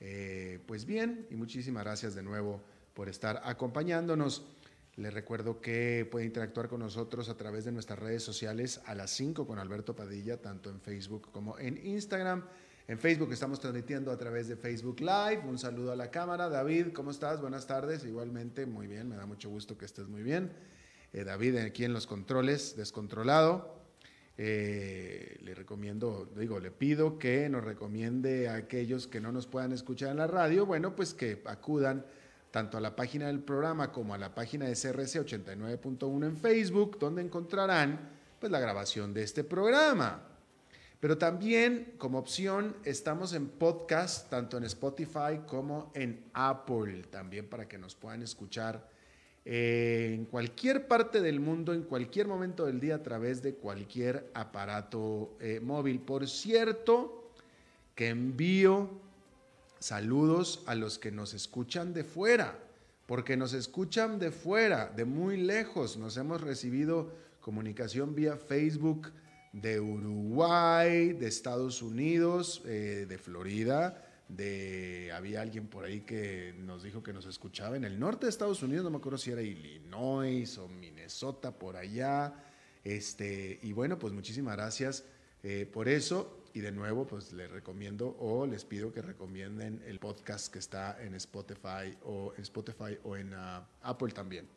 eh, pues bien, y muchísimas gracias de nuevo por estar acompañándonos. Les recuerdo que puede interactuar con nosotros a través de nuestras redes sociales a las 5 con Alberto Padilla, tanto en Facebook como en Instagram. En Facebook estamos transmitiendo a través de Facebook Live. Un saludo a la cámara. David, ¿cómo estás? Buenas tardes. Igualmente, muy bien. Me da mucho gusto que estés muy bien. Eh, David, aquí en los controles, descontrolado. Eh, le recomiendo, digo, le pido que nos recomiende a aquellos que no nos puedan escuchar en la radio, bueno, pues que acudan tanto a la página del programa como a la página de CRC 89.1 en Facebook, donde encontrarán pues la grabación de este programa. Pero también como opción estamos en podcast, tanto en Spotify como en Apple, también para que nos puedan escuchar eh, en cualquier parte del mundo, en cualquier momento del día, a través de cualquier aparato eh, móvil. Por cierto, que envío saludos a los que nos escuchan de fuera, porque nos escuchan de fuera, de muy lejos. Nos hemos recibido comunicación vía Facebook de Uruguay, de Estados Unidos, eh, de Florida, de había alguien por ahí que nos dijo que nos escuchaba en el norte de Estados Unidos, no me acuerdo si era Illinois o Minnesota por allá. Este, y bueno, pues muchísimas gracias eh, por eso. Y de nuevo, pues les recomiendo o les pido que recomienden el podcast que está en Spotify o en Spotify o en ah, Apple también.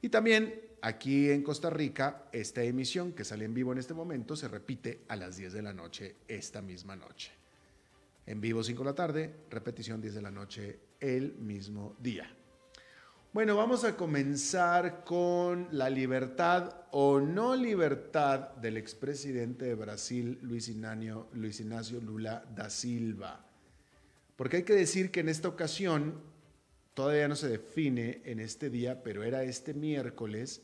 Y también aquí en Costa Rica, esta emisión que sale en vivo en este momento se repite a las 10 de la noche esta misma noche. En vivo 5 de la tarde, repetición 10 de la noche el mismo día. Bueno, vamos a comenzar con la libertad o no libertad del expresidente de Brasil, Luis Luis Ignacio Lula da Silva. Porque hay que decir que en esta ocasión, todavía no se define en este día, pero era este miércoles,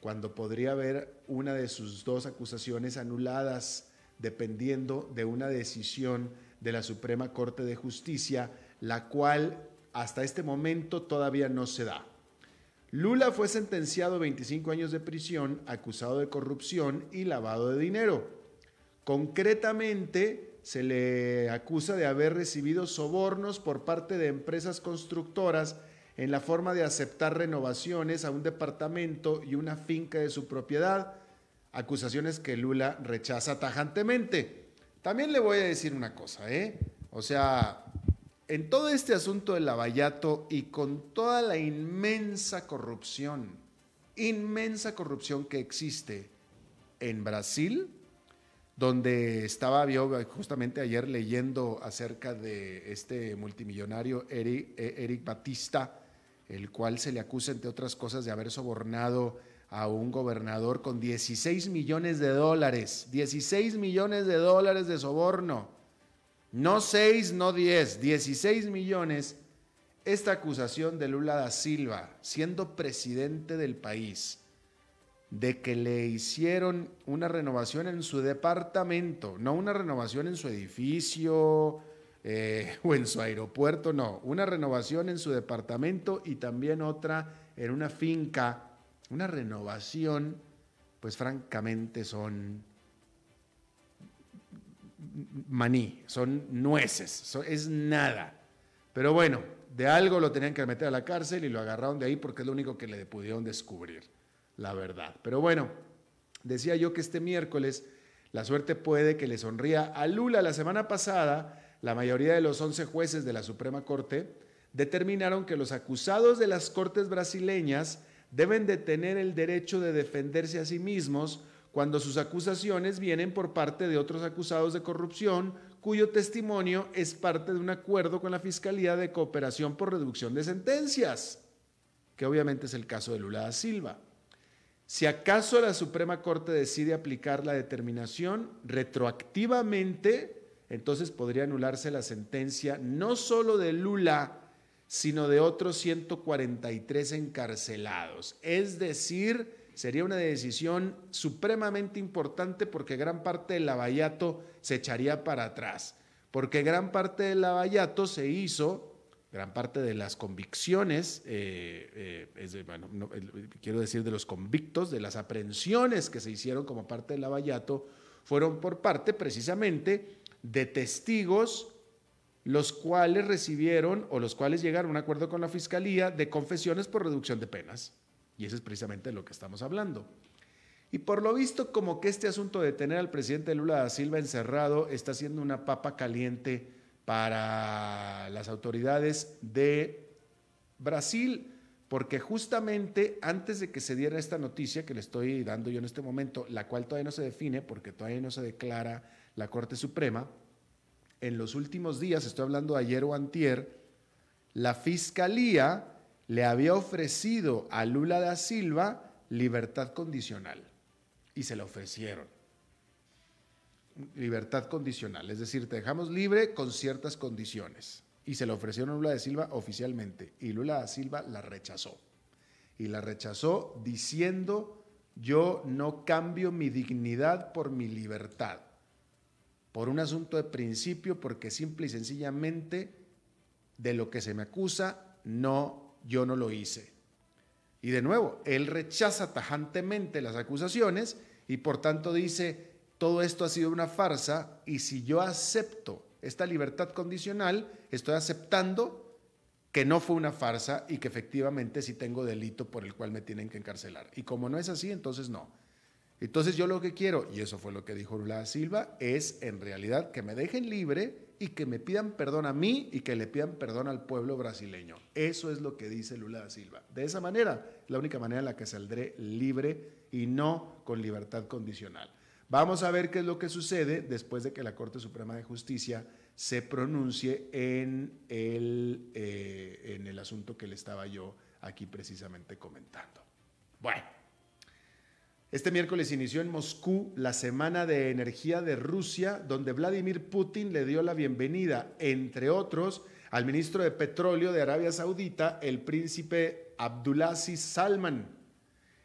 cuando podría haber una de sus dos acusaciones anuladas, dependiendo de una decisión de la Suprema Corte de Justicia, la cual hasta este momento todavía no se da. Lula fue sentenciado a 25 años de prisión acusado de corrupción y lavado de dinero. Concretamente, se le acusa de haber recibido sobornos por parte de empresas constructoras en la forma de aceptar renovaciones a un departamento y una finca de su propiedad, acusaciones que Lula rechaza tajantemente. También le voy a decir una cosa, ¿eh? O sea, en todo este asunto del lavallato y con toda la inmensa corrupción, inmensa corrupción que existe en Brasil, donde estaba yo justamente ayer leyendo acerca de este multimillonario Eric, eh, Eric Batista, el cual se le acusa, entre otras cosas, de haber sobornado a un gobernador con 16 millones de dólares, 16 millones de dólares de soborno, no 6, no 10, 16 millones, esta acusación de Lula da Silva, siendo presidente del país, de que le hicieron una renovación en su departamento, no una renovación en su edificio eh, o en su aeropuerto, no, una renovación en su departamento y también otra en una finca una renovación, pues francamente son maní, son nueces, es nada. Pero bueno, de algo lo tenían que meter a la cárcel y lo agarraron de ahí porque es lo único que le pudieron descubrir, la verdad. Pero bueno, decía yo que este miércoles la suerte puede que le sonría a Lula. La semana pasada, la mayoría de los 11 jueces de la Suprema Corte determinaron que los acusados de las cortes brasileñas deben de tener el derecho de defenderse a sí mismos cuando sus acusaciones vienen por parte de otros acusados de corrupción cuyo testimonio es parte de un acuerdo con la Fiscalía de Cooperación por Reducción de Sentencias, que obviamente es el caso de Lula da Silva. Si acaso la Suprema Corte decide aplicar la determinación retroactivamente, entonces podría anularse la sentencia no solo de Lula, sino de otros 143 encarcelados. Es decir, sería una decisión supremamente importante porque gran parte del lavallato se echaría para atrás, porque gran parte del lavallato se hizo, gran parte de las convicciones, eh, eh, quiero decir de los convictos, de las aprehensiones que se hicieron como parte del lavallato, fueron por parte precisamente de testigos los cuales recibieron o los cuales llegaron a un acuerdo con la Fiscalía de confesiones por reducción de penas. Y eso es precisamente de lo que estamos hablando. Y por lo visto, como que este asunto de tener al presidente Lula da Silva encerrado está siendo una papa caliente para las autoridades de Brasil, porque justamente antes de que se diera esta noticia que le estoy dando yo en este momento, la cual todavía no se define porque todavía no se declara la Corte Suprema, en los últimos días, estoy hablando de ayer o antier, la Fiscalía le había ofrecido a Lula da Silva libertad condicional y se la ofrecieron. Libertad condicional, es decir, te dejamos libre con ciertas condiciones. Y se la ofrecieron a Lula da Silva oficialmente y Lula da Silva la rechazó. Y la rechazó diciendo, yo no cambio mi dignidad por mi libertad, por un asunto de principio, porque simple y sencillamente de lo que se me acusa no yo no lo hice. Y de nuevo, él rechaza tajantemente las acusaciones y por tanto dice, todo esto ha sido una farsa y si yo acepto esta libertad condicional, estoy aceptando que no fue una farsa y que efectivamente sí tengo delito por el cual me tienen que encarcelar. Y como no es así, entonces no. Entonces yo lo que quiero, y eso fue lo que dijo Lula Silva, es en realidad que me dejen libre y que me pidan perdón a mí y que le pidan perdón al pueblo brasileño. Eso es lo que dice Lula da Silva. De esa manera, la única manera en la que saldré libre y no con libertad condicional. Vamos a ver qué es lo que sucede después de que la Corte Suprema de Justicia se pronuncie en el, eh, en el asunto que le estaba yo aquí precisamente comentando. Bueno. Este miércoles inició en Moscú la Semana de Energía de Rusia, donde Vladimir Putin le dio la bienvenida, entre otros, al ministro de Petróleo de Arabia Saudita, el príncipe Abdulaziz Salman.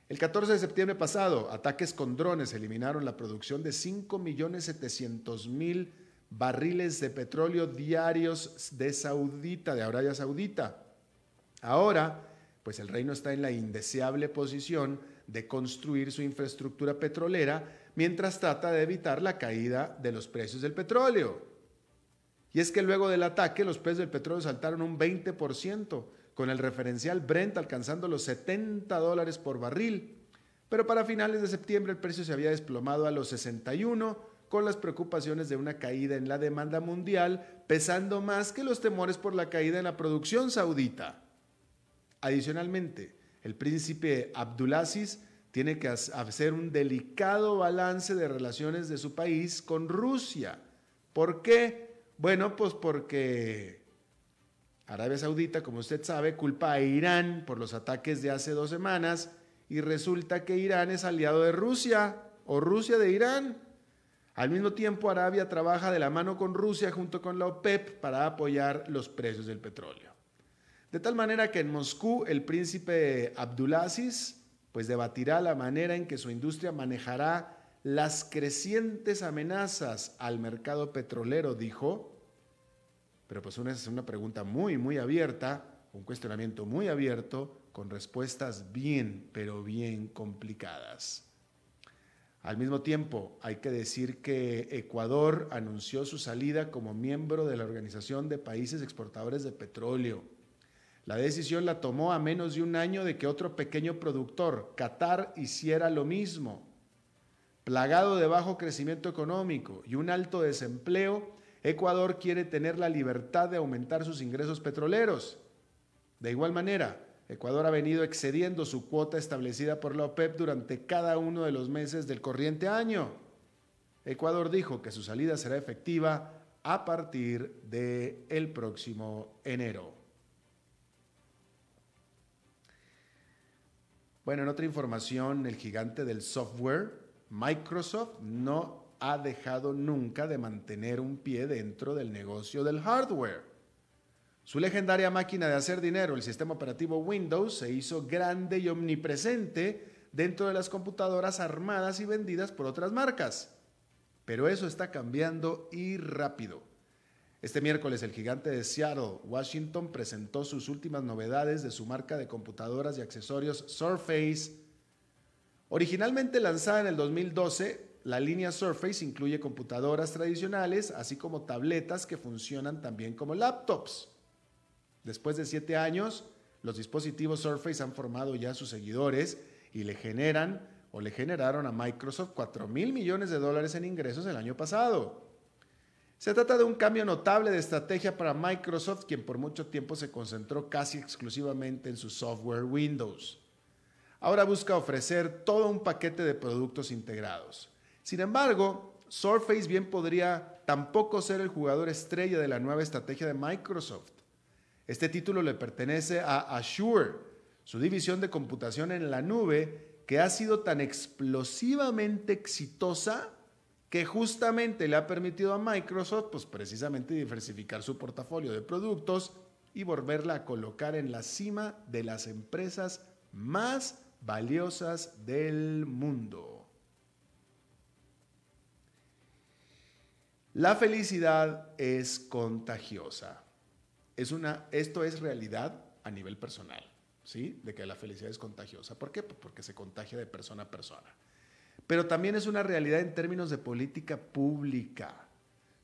El 14 de septiembre pasado, ataques con drones eliminaron la producción de 5.700.000 barriles de petróleo diarios de Saudita, de Arabia Saudita. Ahora, pues el reino está en la indeseable posición de construir su infraestructura petrolera mientras trata de evitar la caída de los precios del petróleo. Y es que luego del ataque los precios del petróleo saltaron un 20%, con el referencial Brent alcanzando los 70 dólares por barril. Pero para finales de septiembre el precio se había desplomado a los 61, con las preocupaciones de una caída en la demanda mundial, pesando más que los temores por la caída en la producción saudita. Adicionalmente, el príncipe Abdulaziz tiene que hacer un delicado balance de relaciones de su país con Rusia. ¿Por qué? Bueno, pues porque Arabia Saudita, como usted sabe, culpa a Irán por los ataques de hace dos semanas y resulta que Irán es aliado de Rusia o Rusia de Irán. Al mismo tiempo, Arabia trabaja de la mano con Rusia junto con la OPEP para apoyar los precios del petróleo. De tal manera que en Moscú el príncipe Abdulaziz pues debatirá la manera en que su industria manejará las crecientes amenazas al mercado petrolero, dijo. Pero pues una, es una pregunta muy, muy abierta, un cuestionamiento muy abierto, con respuestas bien, pero bien complicadas. Al mismo tiempo, hay que decir que Ecuador anunció su salida como miembro de la Organización de Países Exportadores de Petróleo. La decisión la tomó a menos de un año de que otro pequeño productor, Qatar, hiciera lo mismo. Plagado de bajo crecimiento económico y un alto desempleo, Ecuador quiere tener la libertad de aumentar sus ingresos petroleros. De igual manera, Ecuador ha venido excediendo su cuota establecida por la OPEP durante cada uno de los meses del corriente año. Ecuador dijo que su salida será efectiva a partir del el próximo enero. Bueno, en otra información, el gigante del software, Microsoft, no ha dejado nunca de mantener un pie dentro del negocio del hardware. Su legendaria máquina de hacer dinero, el sistema operativo Windows, se hizo grande y omnipresente dentro de las computadoras armadas y vendidas por otras marcas. Pero eso está cambiando y rápido. Este miércoles el gigante de Seattle, Washington, presentó sus últimas novedades de su marca de computadoras y accesorios Surface. Originalmente lanzada en el 2012, la línea Surface incluye computadoras tradicionales, así como tabletas que funcionan también como laptops. Después de siete años, los dispositivos Surface han formado ya sus seguidores y le generan o le generaron a Microsoft 4 mil millones de dólares en ingresos el año pasado. Se trata de un cambio notable de estrategia para Microsoft, quien por mucho tiempo se concentró casi exclusivamente en su software Windows. Ahora busca ofrecer todo un paquete de productos integrados. Sin embargo, Surface bien podría tampoco ser el jugador estrella de la nueva estrategia de Microsoft. Este título le pertenece a Azure, su división de computación en la nube, que ha sido tan explosivamente exitosa que justamente le ha permitido a Microsoft, pues precisamente diversificar su portafolio de productos y volverla a colocar en la cima de las empresas más valiosas del mundo. La felicidad es contagiosa. Es una, esto es realidad a nivel personal, ¿sí? De que la felicidad es contagiosa. ¿Por qué? Pues porque se contagia de persona a persona pero también es una realidad en términos de política pública.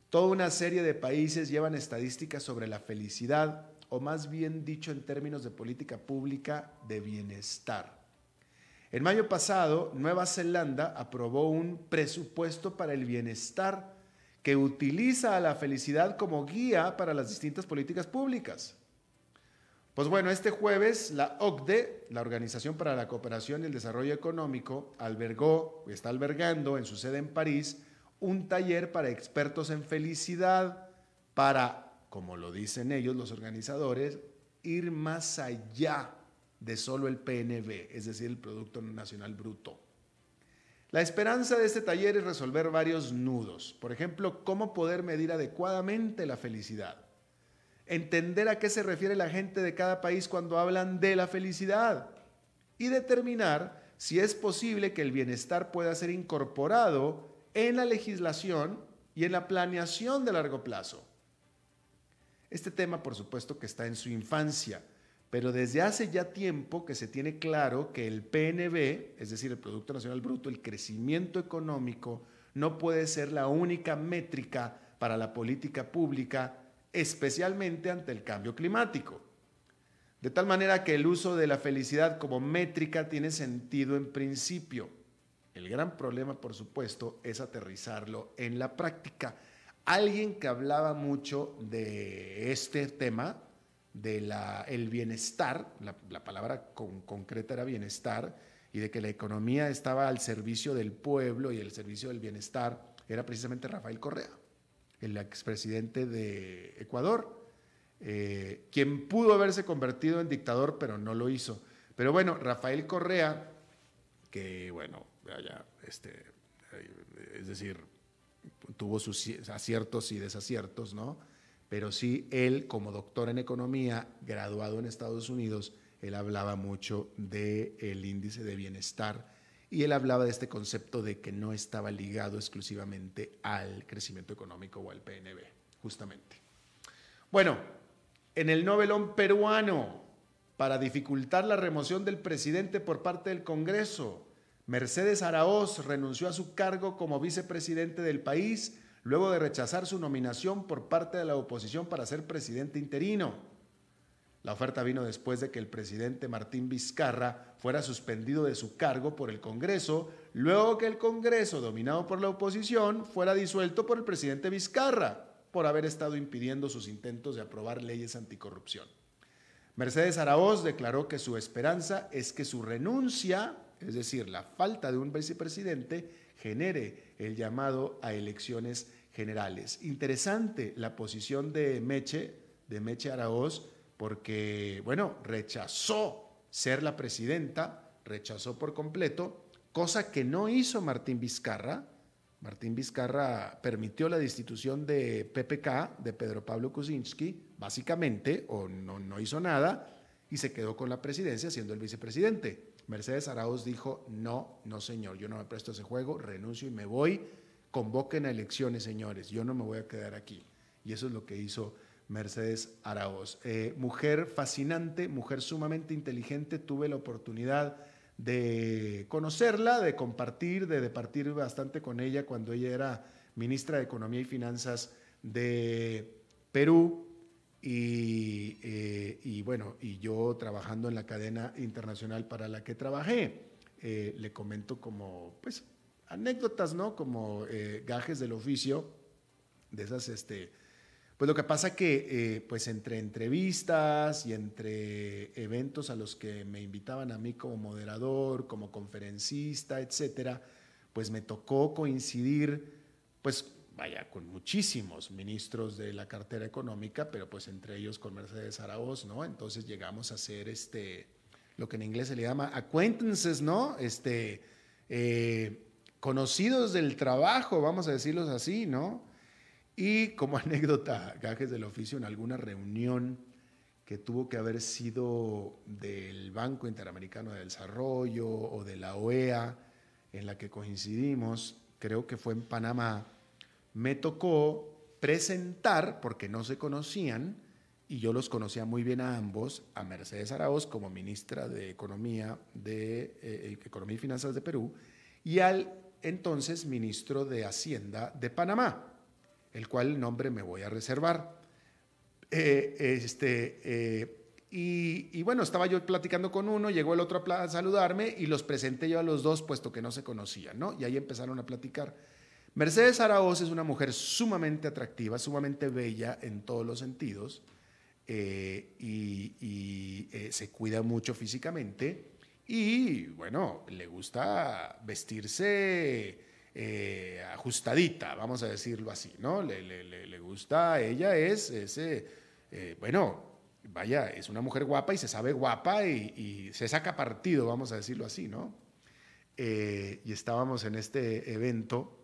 Toda una serie de países llevan estadísticas sobre la felicidad, o más bien dicho en términos de política pública de bienestar. En mayo pasado, Nueva Zelanda aprobó un presupuesto para el bienestar que utiliza a la felicidad como guía para las distintas políticas públicas. Pues bueno, este jueves la OCDE, la Organización para la Cooperación y el Desarrollo Económico, albergó, está albergando en su sede en París, un taller para expertos en felicidad para, como lo dicen ellos, los organizadores, ir más allá de solo el PNB, es decir, el Producto Nacional Bruto. La esperanza de este taller es resolver varios nudos. Por ejemplo, cómo poder medir adecuadamente la felicidad entender a qué se refiere la gente de cada país cuando hablan de la felicidad y determinar si es posible que el bienestar pueda ser incorporado en la legislación y en la planeación de largo plazo. Este tema, por supuesto, que está en su infancia, pero desde hace ya tiempo que se tiene claro que el PNB, es decir, el Producto Nacional Bruto, el crecimiento económico, no puede ser la única métrica para la política pública especialmente ante el cambio climático. De tal manera que el uso de la felicidad como métrica tiene sentido en principio. El gran problema, por supuesto, es aterrizarlo en la práctica. Alguien que hablaba mucho de este tema, de el bienestar, la, palabra concreta era bienestar, y de que la economía estaba al servicio del pueblo y el servicio del bienestar, era precisamente Rafael Correa el expresidente de Ecuador, eh, quien pudo haberse convertido en dictador, pero no lo hizo. Pero bueno, Rafael Correa, que bueno, ya, este, es decir, tuvo sus aciertos y desaciertos, ¿no? Pero sí, él como doctor en economía, graduado en Estados Unidos, él hablaba mucho del el índice de bienestar y él hablaba de este concepto de que no estaba ligado exclusivamente al crecimiento económico o al PNB, justamente. Bueno, en el novelón peruano, para dificultar la remoción del presidente por parte del Congreso, Mercedes Araoz renunció a su cargo como vicepresidente del país luego de rechazar su nominación por parte de la oposición para ser presidente interino. La oferta vino después de que el presidente Martín Vizcarra fuera suspendido de su cargo por el Congreso, luego que el Congreso, dominado por la oposición, fuera disuelto por el presidente Vizcarra por haber estado impidiendo sus intentos de aprobar leyes anticorrupción. Mercedes Araoz declaró que su esperanza es que su renuncia, es decir, la falta de un vicepresidente, genere el llamado a elecciones generales. Interesante la posición de Meche, de Meche Araoz, porque, bueno, rechazó ser la presidenta, rechazó por completo, cosa que no hizo Martín Vizcarra. Martín Vizcarra permitió la destitución de PPK, de Pedro Pablo Kuczynski, básicamente, o no, no hizo nada, y se quedó con la presidencia siendo el vicepresidente. Mercedes Arauz dijo, no, no señor, yo no me presto a ese juego, renuncio y me voy, convoquen a elecciones, señores, yo no me voy a quedar aquí. Y eso es lo que hizo Mercedes Araoz. Eh, mujer fascinante, mujer sumamente inteligente, tuve la oportunidad de conocerla, de compartir, de departir bastante con ella cuando ella era ministra de Economía y Finanzas de Perú. Y, eh, bueno, y yo trabajando en la cadena internacional para la que trabajé, eh, le comento como, pues, anécdotas, ¿no? Como gajes del oficio, de esas, este, pues lo que pasa que, eh, pues entre entrevistas y entre eventos a los que me invitaban a mí como moderador, como conferencista, etcétera, pues me tocó coincidir, pues vaya, con muchísimos ministros de la cartera económica, pero pues entre ellos con Mercedes Araoz, ¿no? Entonces llegamos a hacer este, lo que en inglés se le llama acquaintances, ¿no? Este, eh, conocidos del trabajo, vamos a decirlos así, ¿no? Y como anécdota, gajes del oficio, en alguna reunión que tuvo que haber sido del Banco Interamericano de Desarrollo o de la OEA, en la que coincidimos, creo que fue en Panamá, me tocó presentar, porque no se conocían, y yo los conocía muy bien a ambos, a Mercedes Araoz como ministra de Economía, eh, eh, Economía y Finanzas de Perú, y al entonces ministro de Hacienda de Panamá el cual nombre me voy a reservar. Eh, este, eh, y, bueno, estaba yo platicando con uno, llegó el otro a saludarme y los presenté yo a los dos, puesto que no se conocían, ¿no? Y ahí empezaron a platicar. Mercedes Araoz es una mujer sumamente atractiva, sumamente bella en todos los sentidos eh, y, se cuida mucho físicamente y bueno, le gusta vestirse eh, ajustadita, vamos a decirlo así, ¿no? Le, le, gusta, ella es, ese, eh, bueno, vaya, es una mujer guapa y se sabe guapa y, se saca partido, vamos a decirlo así, ¿no? Eh, y estábamos en este evento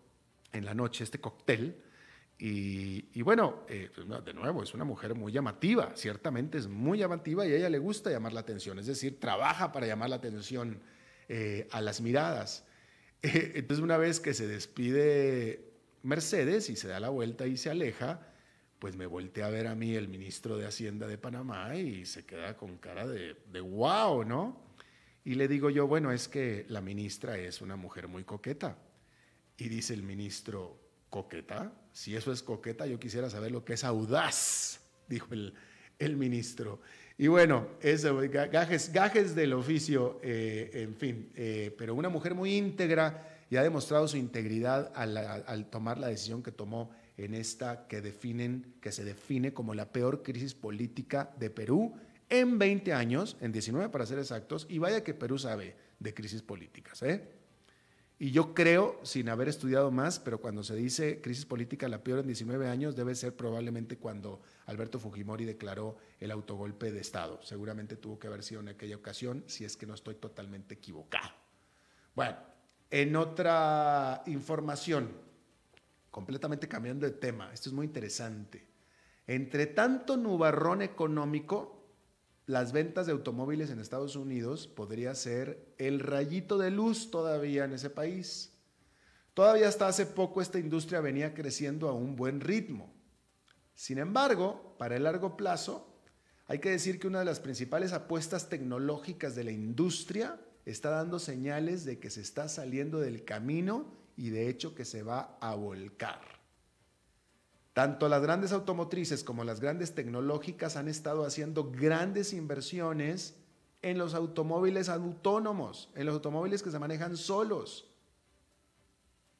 en la noche, este cóctel, y, bueno, pues, de nuevo, es una mujer muy llamativa, ciertamente es muy llamativa y a ella le gusta llamar la atención, es decir, trabaja para llamar la atención a las miradas. Entonces una vez que se despide Mercedes y se da la vuelta y se aleja, pues me volteé a ver a mí el ministro de Hacienda de Panamá y se queda con cara de, wow, ¿no? Y le digo yo, bueno, es que la ministra es una mujer muy coqueta. Y dice el ministro, ¿coqueta? Si eso es coqueta, yo quisiera saber lo que es audaz, dijo el ministro. Y bueno, eso, gajes, del oficio, eh, en fin, eh, pero una mujer muy íntegra y ha demostrado su integridad al, tomar la decisión que tomó en esta que que se define como la peor crisis política de Perú en 20 años, en 19 para ser exactos, y vaya que Perú sabe de crisis políticas, ¿eh? Y yo creo, sin haber estudiado más, pero cuando se dice crisis política la peor en 19 años, debe ser probablemente cuando Alberto Fujimori declaró el autogolpe de Estado. Seguramente tuvo que haber sido en aquella ocasión, si es que no estoy totalmente equivocado. Bueno, en otra información, completamente cambiando de tema, esto es muy interesante. Entre tanto nubarrón económico, las ventas de automóviles en Estados Unidos podría ser el rayito de luz todavía en ese país. Todavía hasta hace poco esta industria venía creciendo a un buen ritmo. Sin embargo, para el largo plazo, hay que decir que una de las principales apuestas tecnológicas de la industria está dando señales de que se está saliendo del camino y de hecho que se va a volcar. Tanto las grandes automotrices como las grandes tecnológicas han estado haciendo grandes inversiones en los automóviles autónomos, en los automóviles que se manejan solos.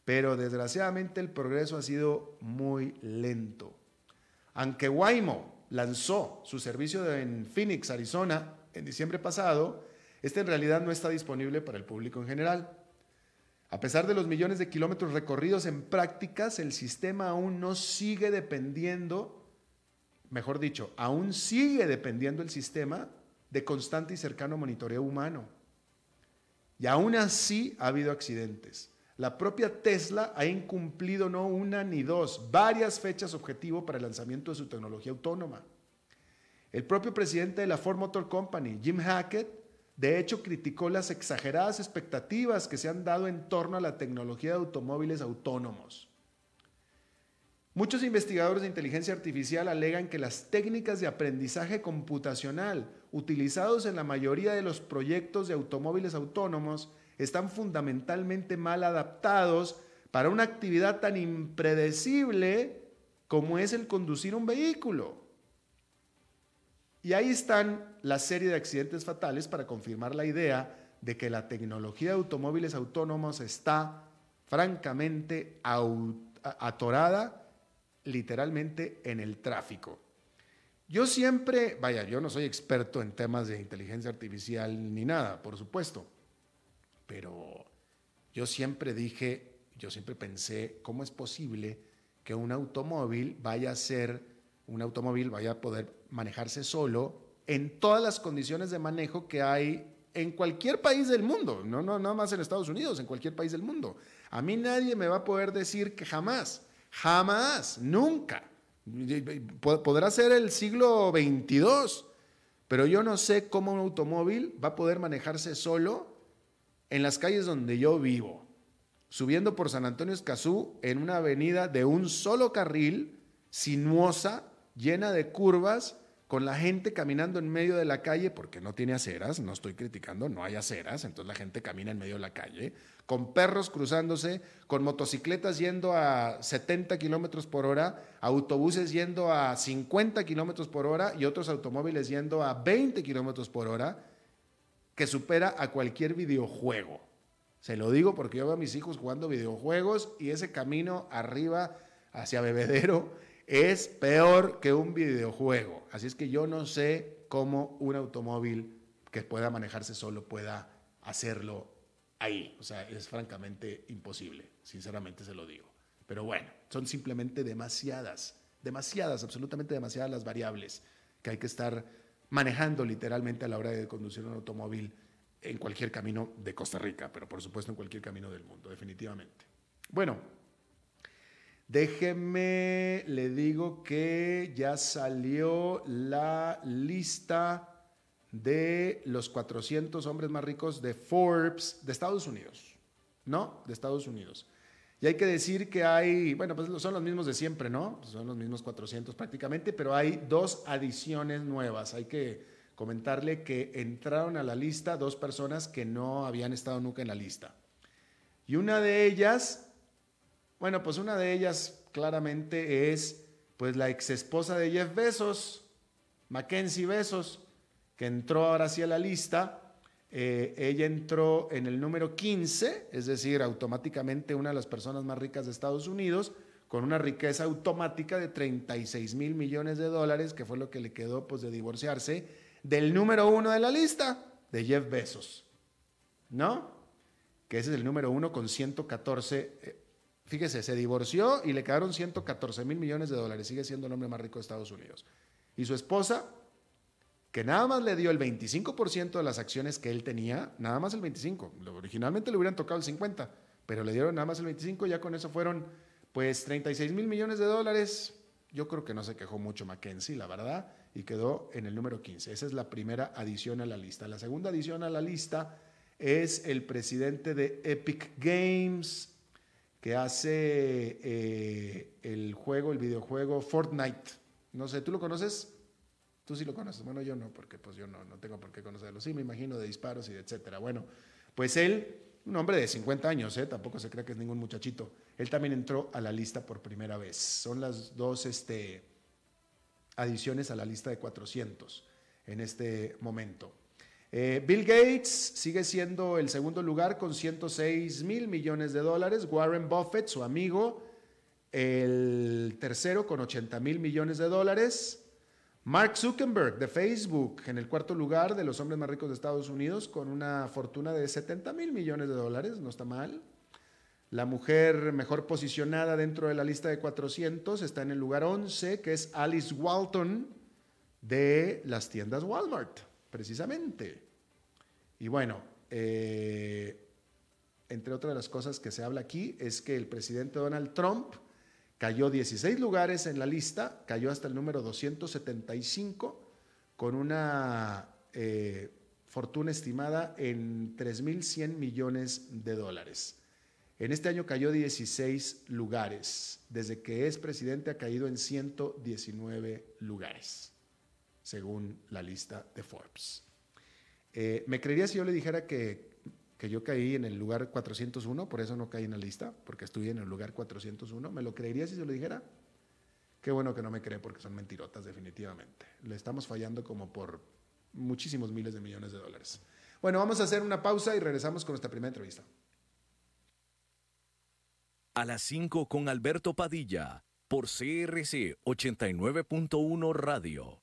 Pero desgraciadamente el progreso ha sido muy lento. Aunque Waymo, lanzó su servicio en Phoenix, Arizona, en diciembre pasado, este en realidad no está disponible para el público en general. A pesar de los millones de kilómetros recorridos en prácticas, el sistema aún no sigue dependiendo, mejor dicho, aún sigue dependiendo el sistema de constante y cercano monitoreo humano. Y aún así ha habido accidentes. La propia Tesla ha incumplido no una ni dos, varias fechas objetivo para el lanzamiento de su tecnología autónoma. El propio presidente de la Ford Motor Company, Jim Hackett, de hecho criticó las exageradas expectativas que se han dado en torno a la tecnología de automóviles autónomos. Muchos investigadores de inteligencia artificial alegan que las técnicas de aprendizaje computacional utilizados en la mayoría de los proyectos de automóviles autónomos están fundamentalmente mal adaptados para una actividad tan impredecible como es el conducir un vehículo. Y ahí están la serie de accidentes fatales para confirmar la idea de que la tecnología de automóviles autónomos está francamente atorada literalmente en el tráfico. Yo siempre, vaya, yo no soy experto en temas de inteligencia artificial ni nada, por supuesto, pero yo siempre dije, yo siempre pensé, ¿cómo es posible que un automóvil vaya a ser, un automóvil vaya a poder manejarse solo en todas las condiciones de manejo que hay en cualquier país del mundo, no, no, no más en Estados Unidos, en cualquier país del mundo. A mí nadie me va a poder decir que jamás, jamás, nunca. Podrá ser el siglo 22, pero yo no sé cómo un automóvil va a poder manejarse solo en las calles donde yo vivo, subiendo por San Antonio Escazú en una avenida de un solo carril, sinuosa, llena de curvas, con la gente caminando en medio de la calle, porque no tiene aceras, no estoy criticando, no hay aceras, entonces la gente camina en medio de la calle, con perros cruzándose, con motocicletas yendo a 70 kilómetros por hora, autobuses yendo a 50 kilómetros por hora y otros automóviles yendo a 20 kilómetros por hora que supera a cualquier videojuego. Se lo digo porque yo veo a mis hijos jugando videojuegos y ese camino arriba hacia Bebedero es peor que un videojuego. Así es que yo no sé cómo un automóvil que pueda manejarse solo pueda hacerlo ahí. O sea, es francamente imposible, sinceramente se lo digo. Pero bueno, son simplemente demasiadas, demasiadas, absolutamente demasiadas las variables que hay que estar manejando literalmente a la hora de conducir un automóvil en cualquier camino de Costa Rica, pero por supuesto en cualquier camino del mundo, definitivamente. Bueno, déjeme, le digo que ya salió la lista de los 400 hombres más ricos de Forbes de Estados Unidos, ¿no? De Estados Unidos. Y hay que decir que hay, bueno, pues son los mismos de siempre, ¿no? Son los mismos 400 prácticamente, pero hay dos adiciones nuevas. Hay que comentarle que entraron a la lista dos personas que no habían estado nunca en la lista. Y una de ellas, bueno, pues una de ellas claramente es pues la ex esposa de Jeff Bezos, Mackenzie Bezos, que entró ahora sí a la lista eh, ella entró en el número 15, es decir, automáticamente una de las personas más ricas de Estados Unidos, con una riqueza automática de 36 mil millones de dólares, que fue lo que le quedó pues, de divorciarse del número uno de la lista, de Jeff Bezos. ¿No? Que ese es el número uno con 114. Fíjese, se divorció y le quedaron 114 mil millones de dólares. Sigue siendo el hombre más rico de Estados Unidos. Y su esposa, que nada más le dio el 25% de las acciones que él tenía, nada más el 25%. Originalmente le hubieran tocado el 50%, pero le dieron nada más el 25%, ya con eso fueron pues 36 mil millones de dólares. Yo creo que no se quejó mucho Mackenzie, la verdad, y quedó en el número 15. Esa es la primera adición a la lista. La segunda adición a la lista es el presidente de Epic Games, que hace eh, el juego, el videojuego Fortnite. No sé, ¿tú lo conoces? Tú sí lo conoces. Bueno, yo no, porque pues yo no, no tengo por qué conocerlo. Sí, me imagino de disparos y de etcétera. Bueno, pues él, un hombre de 50 años, ¿eh? tampoco se cree que es ningún muchachito. Él también entró a la lista por primera vez. Son las dos este, adiciones a la lista de 400 en este momento. Eh, Bill Gates sigue siendo el segundo lugar con 106 mil millones de dólares. Warren Buffett, su amigo, el tercero con 80 mil millones de dólares. Mark Zuckerberg de Facebook en el cuarto lugar de los hombres más ricos de Estados Unidos con una fortuna de 70 mil millones de dólares, no está mal. La mujer mejor posicionada dentro de la lista de 400 está en el lugar 11, que es Alice Walton de las tiendas Walmart, precisamente. Y bueno, eh, entre otras las cosas que se habla aquí es que el presidente Donald Trump Cayó 16 lugares en la lista, cayó hasta el número 275 con una eh, fortuna estimada en 3.100 millones de dólares. En este año cayó 16 lugares. Desde que es presidente ha caído en 119 lugares, según la lista de Forbes. Eh, ¿Me creería si yo le dijera que que yo caí en el lugar 401, por eso no caí en la lista, porque estuve en el lugar 401. ¿Me lo creería si se lo dijera? Qué bueno que no me cree porque son mentirotas definitivamente. Le estamos fallando como por muchísimos miles de millones de dólares. Bueno, vamos a hacer una pausa y regresamos con nuestra primera entrevista. A las 5 con Alberto Padilla por CRC 89.1 Radio.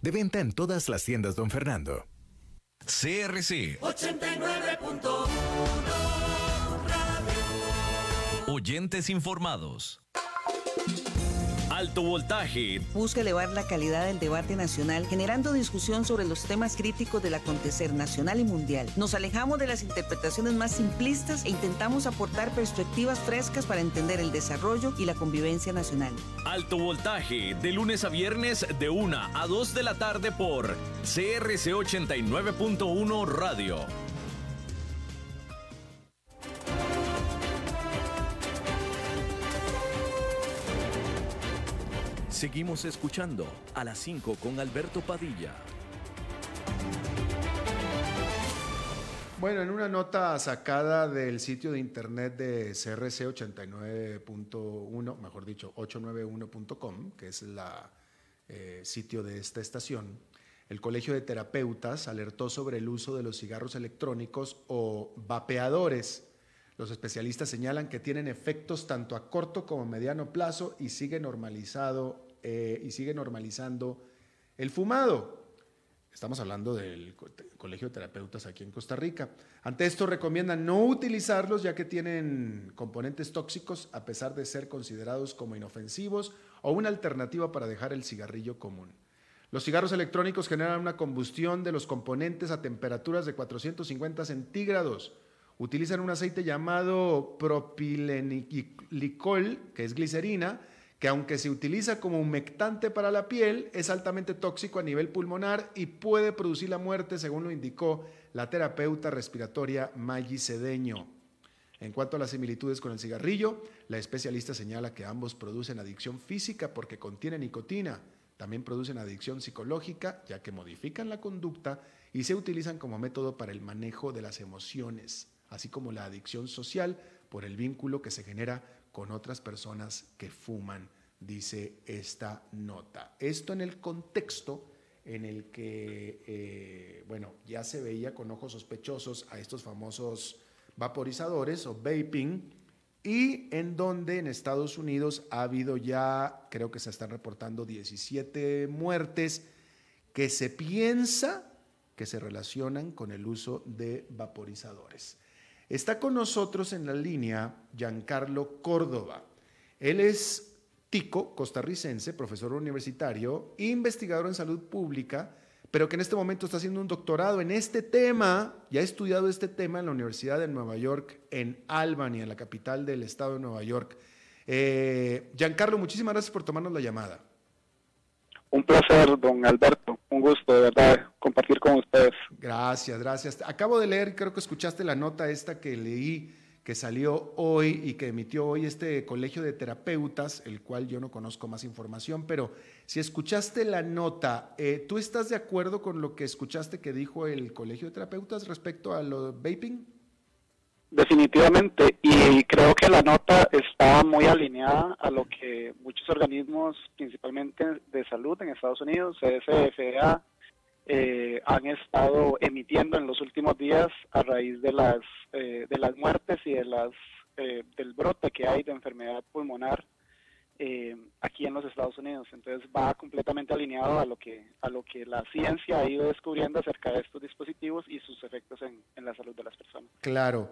De venta en todas las tiendas, don Fernando. CRC 89.1 Oyentes informados. Alto voltaje. Busca elevar la calidad del debate nacional, generando discusión sobre los temas críticos del acontecer nacional y mundial. Nos alejamos de las interpretaciones más simplistas e intentamos aportar perspectivas frescas para entender el desarrollo y la convivencia nacional. Alto voltaje, de lunes a viernes, de 1 a 2 de la tarde por CRC 89.1 Radio. Seguimos escuchando a las 5 con Alberto Padilla. Bueno, en una nota sacada del sitio de internet de CRC 89.1, mejor dicho, 891.com, que es el eh, sitio de esta estación, el Colegio de Terapeutas alertó sobre el uso de los cigarros electrónicos o vapeadores. Los especialistas señalan que tienen efectos tanto a corto como mediano plazo y sigue normalizado eh, y sigue normalizando el fumado. Estamos hablando del Colegio de Terapeutas aquí en Costa Rica. Ante esto recomiendan no utilizarlos ya que tienen componentes tóxicos a pesar de ser considerados como inofensivos o una alternativa para dejar el cigarrillo común. Los cigarros electrónicos generan una combustión de los componentes a temperaturas de 450 centígrados. Utilizan un aceite llamado propilenicol, que es glicerina, que aunque se utiliza como humectante para la piel, es altamente tóxico a nivel pulmonar y puede producir la muerte, según lo indicó la terapeuta respiratoria Maggi Cedeño. En cuanto a las similitudes con el cigarrillo, la especialista señala que ambos producen adicción física porque contienen nicotina. También producen adicción psicológica, ya que modifican la conducta y se utilizan como método para el manejo de las emociones, así como la adicción social por el vínculo que se genera con otras personas que fuman, dice esta nota. Esto en el contexto en el que, eh, bueno, ya se veía con ojos sospechosos a estos famosos vaporizadores o vaping y en donde en Estados Unidos ha habido ya, creo que se están reportando 17 muertes que se piensa que se relacionan con el uso de vaporizadores. Está con nosotros en la línea Giancarlo Córdoba. Él es tico costarricense, profesor universitario, investigador en salud pública, pero que en este momento está haciendo un doctorado en este tema, ya ha estudiado este tema en la Universidad de Nueva York, en Albany, en la capital del estado de Nueva York. Eh, Giancarlo, muchísimas gracias por tomarnos la llamada. Un placer, don Alberto. Un gusto, de verdad, compartir con ustedes. Gracias, gracias. Acabo de leer, creo que escuchaste la nota esta que leí que salió hoy y que emitió hoy este colegio de terapeutas, el cual yo no conozco más información, pero si escuchaste la nota, eh, ¿tú estás de acuerdo con lo que escuchaste que dijo el colegio de terapeutas respecto a lo vaping? Definitivamente, y creo que la nota está muy alineada a lo que muchos organismos, principalmente de salud en Estados Unidos, CSFA, eh, han estado emitiendo en los últimos días a raíz de las eh, de las muertes y de las eh, del brote que hay de enfermedad pulmonar aquí en los Estados Unidos. Entonces va completamente alineado a lo que a lo que la ciencia ha ido descubriendo acerca de estos dispositivos y sus efectos en, en la salud de las personas. Claro.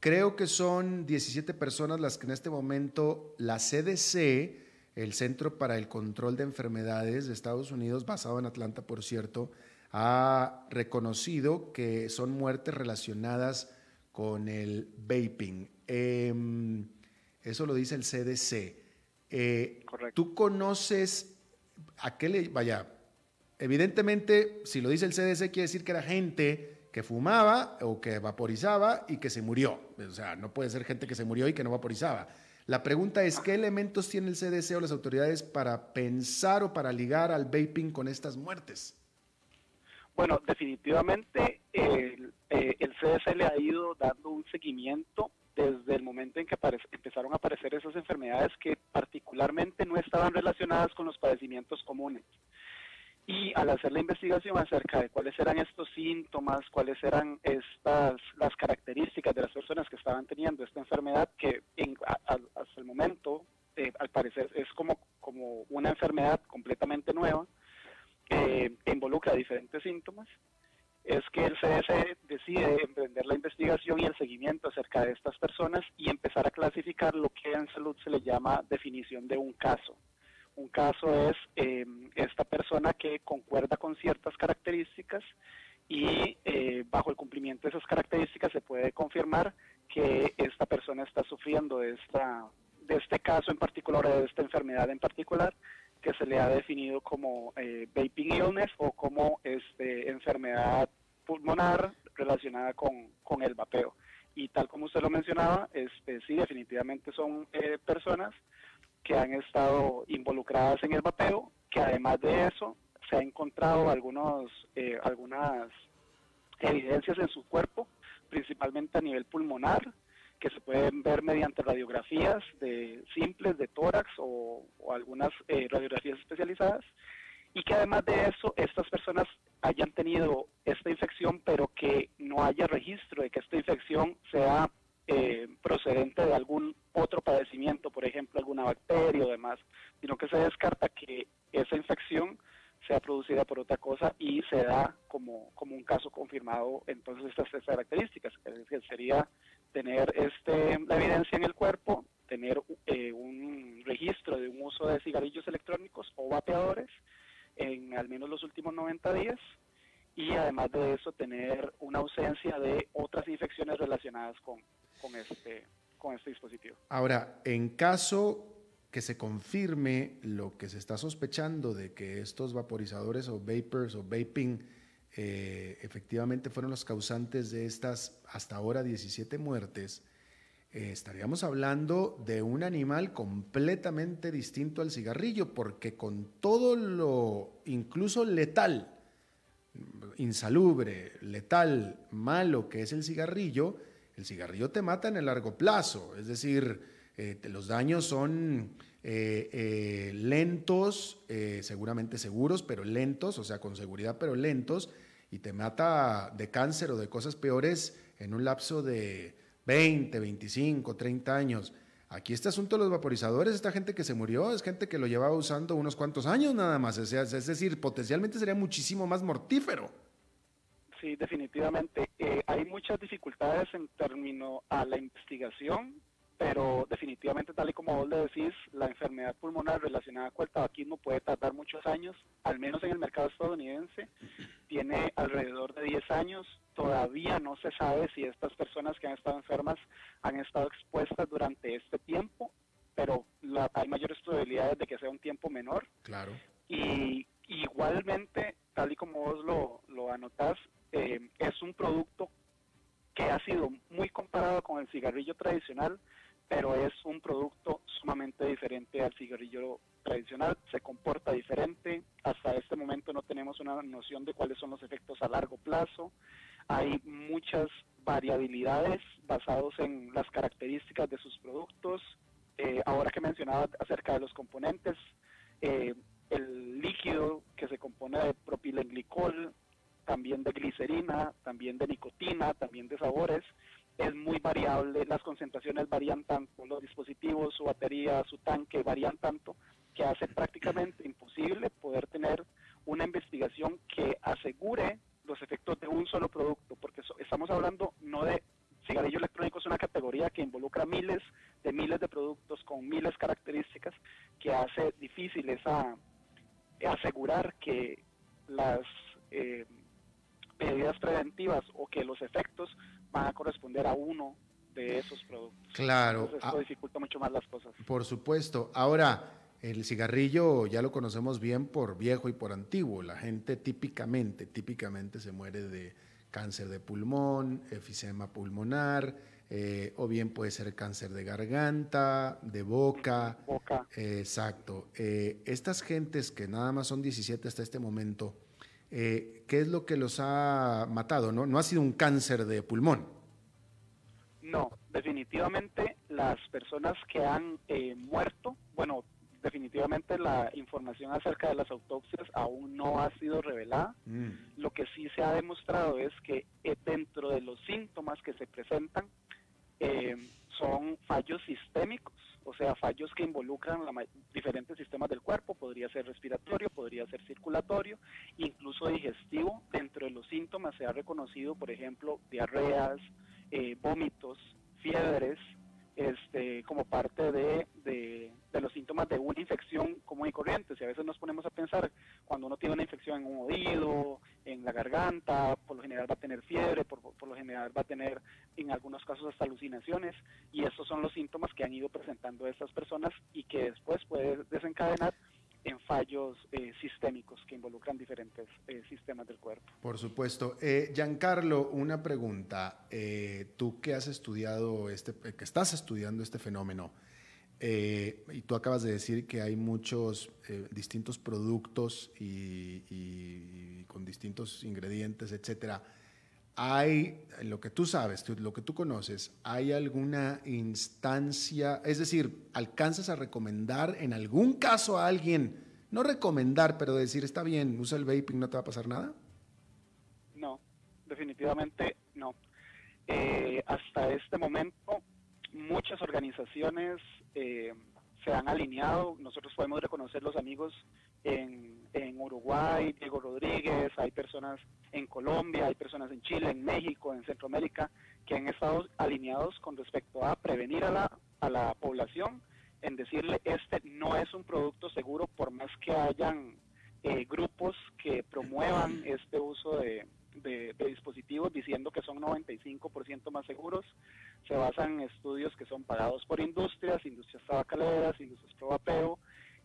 creo que son 17 personas las que en este momento la CDC el Centro para el Control de Enfermedades de Estados Unidos, basado en Atlanta, por cierto, ha reconocido que son muertes relacionadas con el vaping. Em, eso lo dice el CDC. Eh. ¿Tú conoces a qué le... Vaya, evidentemente, si lo dice el CDC, quiere decir que era gente que fumaba o que vaporizaba y que se murió. O sea, no puede ser gente que se murió y que no vaporizaba. La pregunta es, ¿qué elementos tiene el CDC o las autoridades para pensar o para ligar al vaping con estas muertes? Bueno, definitivamente el, eh, CDC le ha ido dando un seguimiento desde el momento en que empezaron a aparecer esas enfermedades que particularmente no estaban relacionadas con los padecimientos comunes. Y al hacer la investigación acerca de cuáles eran estos síntomas, cuáles eran estas las características de las personas que estaban teniendo esta enfermedad, que hasta el momento, eh, al parecer, es como, como una enfermedad completamente nueva, que involucra diferentes síntomas, es que el CDC decide emprender la investigación y el seguimiento acerca de estas personas y empezar a clasificar lo que en salud se le llama definición de un caso. Un caso es eh, esta persona que concuerda con ciertas características y eh, bajo el cumplimiento de esas características se puede confirmar que esta persona está sufriendo de, esta, de este caso en particular, de esta enfermedad en particular, que se le ha definido como eh, vaping illness o como este, enfermedad pulmonar relacionada con, con, el vapeo. Y tal como usted lo mencionaba, este, sí, definitivamente son personas que han estado involucradas en el vapeo, que además de eso se ha encontrado algunos, eh, algunas evidencias en su cuerpo, principalmente a nivel pulmonar, que se pueden ver mediante radiografías de simples de tórax o, algunas eh, radiografías especializadas, y que además de eso estas personas hayan tenido esta infección, pero que no haya registro de que esta infección sea eh, procedente de algún otro padecimiento, por ejemplo, alguna bacteria o demás, sino que se descarta que esa infección sea producida por otra cosa y se da como, como un caso confirmado entonces estas tres características, que sería tener este, la evidencia en el cuerpo, tener eh, un registro de un uso de cigarrillos electrónicos o vapeadores en al menos los últimos 90 días y además de eso tener una ausencia de otras infecciones relacionadas con, con este, con este dispositivo. Ahora, en caso que se confirme lo que se está sospechando de que estos vaporizadores o vapors o vaping eh, efectivamente fueron los causantes de estas hasta ahora 17 muertes, eh, estaríamos hablando de un animal completamente distinto al cigarrillo, porque con todo lo incluso letal, insalubre, letal, malo que es el cigarrillo, el cigarrillo te mata en el largo plazo, es decir, eh, los daños son eh, eh, lentos, seguramente seguros, pero lentos, o sea, con seguridad, pero lentos, y te mata de cáncer o de cosas peores en un lapso de 20, 25, 30 años. Aquí este asunto de los vaporizadores, esta gente que se murió, es gente que lo llevaba usando unos cuantos años nada más, es decir, potencialmente sería muchísimo más mortífero. Sí, definitivamente. Eh, hay muchas dificultades en términos a la investigación, pero definitivamente, tal y como vos le decís, la enfermedad pulmonar relacionada con el tabaquismo puede tardar muchos años, al menos en el mercado estadounidense, tiene alrededor de 10 años. Todavía no se sabe si estas personas que han estado enfermas han estado expuestas durante este tiempo, pero hay mayores probabilidades de que sea un tiempo menor. Claro. Y igualmente, tal y como vos lo, lo anotás, eh, es un producto que ha sido muy comparado con el cigarrillo tradicional, pero es un producto sumamente diferente al cigarrillo tradicional, se comporta diferente, hasta este momento no tenemos una noción de cuáles son los efectos a largo plazo, hay muchas variabilidades basados en las características de sus productos, eh, ahora que mencionaba acerca de los componentes, eh, el líquido que se compone de propilenglicol, también de glicerina, también de nicotina, también de sabores. Es muy variable, las concentraciones varían tanto, los dispositivos, su batería, su tanque varían tanto, que hace prácticamente imposible poder tener una investigación que asegure los efectos de un solo producto, porque estamos hablando no de cigarrillo electrónico, es una categoría que involucra miles de miles de productos con miles de características que hace difícil esa asegurar que las eh, medidas preventivas o que los efectos van a corresponder a uno de esos productos. Claro. Entonces, esto ah, dificulta mucho más las cosas. Por supuesto. Ahora, el cigarrillo ya lo conocemos bien por viejo y por antiguo. La gente típicamente, típicamente se muere de cáncer de pulmón, efisema pulmonar, eh, o bien puede ser cáncer de garganta, de boca. Boca. exacto. Eh, estas gentes que nada más son 17 hasta este momento, eh, ¿qué es lo que los ha matado? ¿no? no ha sido un cáncer de pulmón. No, definitivamente las personas que han muerto, bueno, definitivamente la información acerca de las autopsias aún no ha sido revelada. Mm. Lo que sí se ha demostrado es que dentro de los síntomas que se presentan, eh, son fallos sistémicos, o sea, fallos que involucran diferentes sistemas del cuerpo, podría ser respiratorio, podría ser circulatorio, incluso digestivo. Dentro de los síntomas se ha reconocido, por ejemplo, diarreas, eh, vómitos, fiebres, este, como parte de, de, los síntomas de una infección común y corriente. Si a veces nos ponemos a pensar, cuando uno tiene una infección en un oído, en la garganta, por lo general va a tener fiebre, por, por lo general va a tener en algunos casos hasta alucinaciones, y esos son los síntomas que han ido presentando estas personas y que después puede desencadenar en fallos eh, sistémicos que involucran diferentes eh, sistemas del cuerpo. Por supuesto. Eh, Giancarlo, una pregunta. Tú que has estudiado este, que estás estudiando este fenómeno, y tú acabas de decir que hay muchos distintos productos y, y, con distintos ingredientes, etcétera. ¿Hay, lo que tú sabes, lo que tú conoces, hay alguna instancia, es decir, alcanzas a recomendar en algún caso a alguien, no recomendar, pero decir, está bien, usa el vaping, no te va a pasar nada? No, definitivamente no. Eh, hasta este momento, muchas organizaciones eh, se han alineado, nosotros podemos reconocer los amigos en, en, Uruguay, Diego Rodríguez, hay personas en Colombia, hay personas en Chile, en México, en Centroamérica, que han estado alineados con respecto a prevenir a la, a la población, en decirle, este no es un producto seguro, por más que hayan eh, grupos que promuevan este uso de, de, dispositivos diciendo que son 95% más seguros. Se basan en estudios que son pagados por industrias, industrias tabacaleras, industrias pro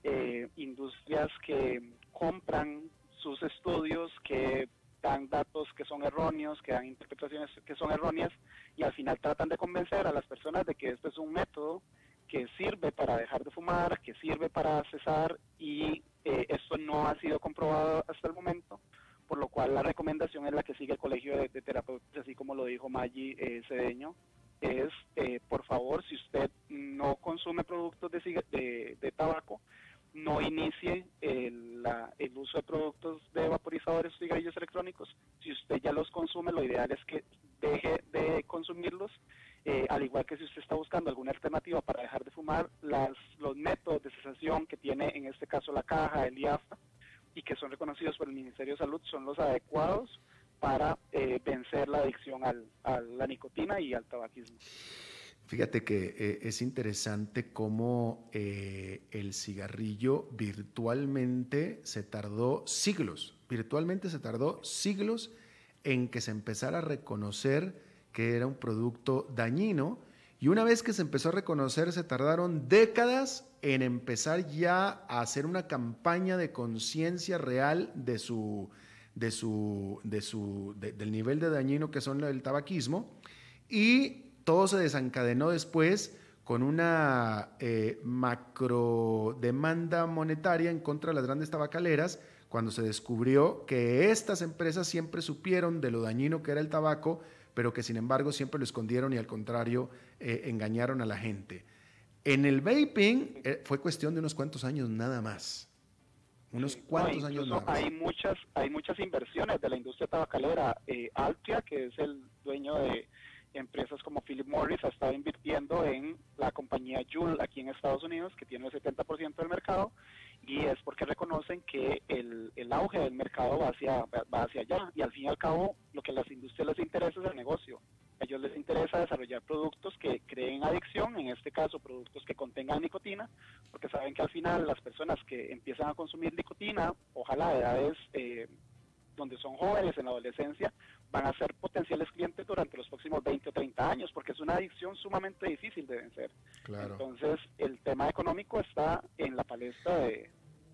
eh, industrias que compran sus estudios, que dan datos que son erróneos, que dan interpretaciones que son erróneas y al final tratan de convencer a las personas de que este es un método que sirve para dejar de fumar, que sirve para cesar y eh, esto no ha sido comprobado hasta el momento por lo cual la recomendación es la que sigue el Colegio de, Terapeutas, así como lo dijo Maggi eh, Cedeño, es, eh, por favor, si usted no consume productos de, de, tabaco, no inicie el, el, uso de productos de vaporizadores o cigarrillos electrónicos. Si usted ya los consume, lo ideal es que deje de consumirlos. Eh, al igual que si usted está buscando alguna alternativa para dejar de fumar, las, los métodos de cesación que tiene en este caso la caja, el IAFA, y que son reconocidos por el Ministerio de Salud son los adecuados para eh, vencer la adicción al, a la nicotina y al tabaquismo. Fíjate que eh, es interesante cómo eh, el cigarrillo virtualmente se tardó siglos, virtualmente se tardó siglos en que se empezara a reconocer que era un producto dañino y una vez que se empezó a reconocer se tardaron décadas en empezar ya a hacer una campaña de conciencia real de su, de su, de su, del nivel de dañino que son el tabaquismo. Y todo se desencadenó después con una eh, macro demanda monetaria en contra de las grandes tabacaleras, cuando se descubrió que estas empresas siempre supieron de lo dañino que era el tabaco, pero que sin embargo siempre lo escondieron y al contrario eh, engañaron a la gente. En el vaping eh, fue cuestión de unos cuantos años nada más. Unos cuantos años nada más. Hay muchas, hay muchas inversiones de la industria tabacalera. Altria, que es el dueño de empresas como Philip Morris ha estado invirtiendo en la compañía Juul aquí en Estados Unidos, que tiene el 70% del mercado, y es porque reconocen que el, el auge del mercado va hacia, va hacia allá, y al fin y al cabo lo que a las industrias les interesa es el negocio. A ellos les interesa desarrollar productos que creen adicción, en este caso productos que contengan nicotina, porque saben que al final las personas que empiezan a consumir nicotina, ojalá a edades eh, donde son jóvenes en la adolescencia, van a ser potenciales clientes durante los próximos 20 o 30 años, porque es una adicción sumamente difícil de vencer. Entonces, el tema económico está en la palestra de,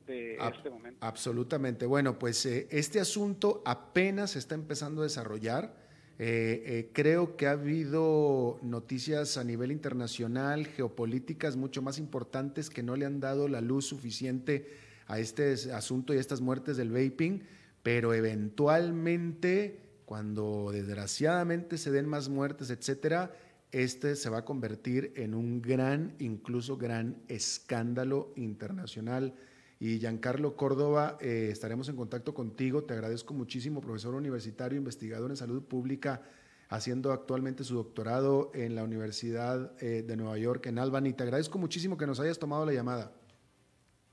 este momento. Absolutamente. Bueno, pues eh, este asunto apenas se está empezando a desarrollar. Eh, eh, creo que ha habido noticias a nivel internacional, geopolíticas mucho más importantes que no le han dado la luz suficiente a este asunto y a estas muertes del vaping, pero eventualmente cuando desgraciadamente se den más muertes, etcétera, este se va a convertir en un gran, incluso gran escándalo internacional. Y Giancarlo Córdoba, eh, estaremos en contacto contigo. Te agradezco muchísimo, profesor universitario, investigador en salud pública, haciendo actualmente su doctorado en la Universidad eh, de Nueva York, en Albany. Te agradezco muchísimo que nos hayas tomado la llamada.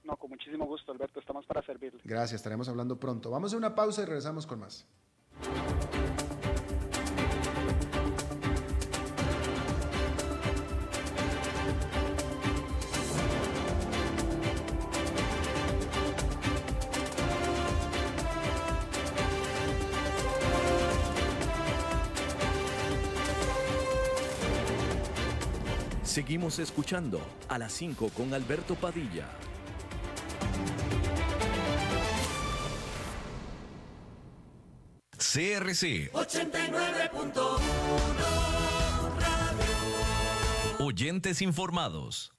No, con muchísimo gusto, Alberto. Estamos para servirle. Gracias, estaremos hablando pronto. Vamos a una pausa y regresamos con más. Seguimos escuchando a las 5 con Alberto Padilla. CRC 89.1 Oyentes informados.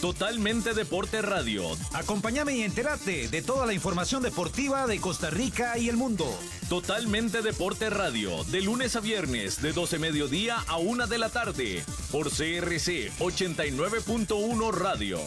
Totalmente Deporte Radio. Acompáñame y entérate de toda la información deportiva de Costa Rica y el mundo. Totalmente Deporte Radio, de lunes a viernes, de 12 mediodía a 1 de la tarde, por CRC 89.1 Radio.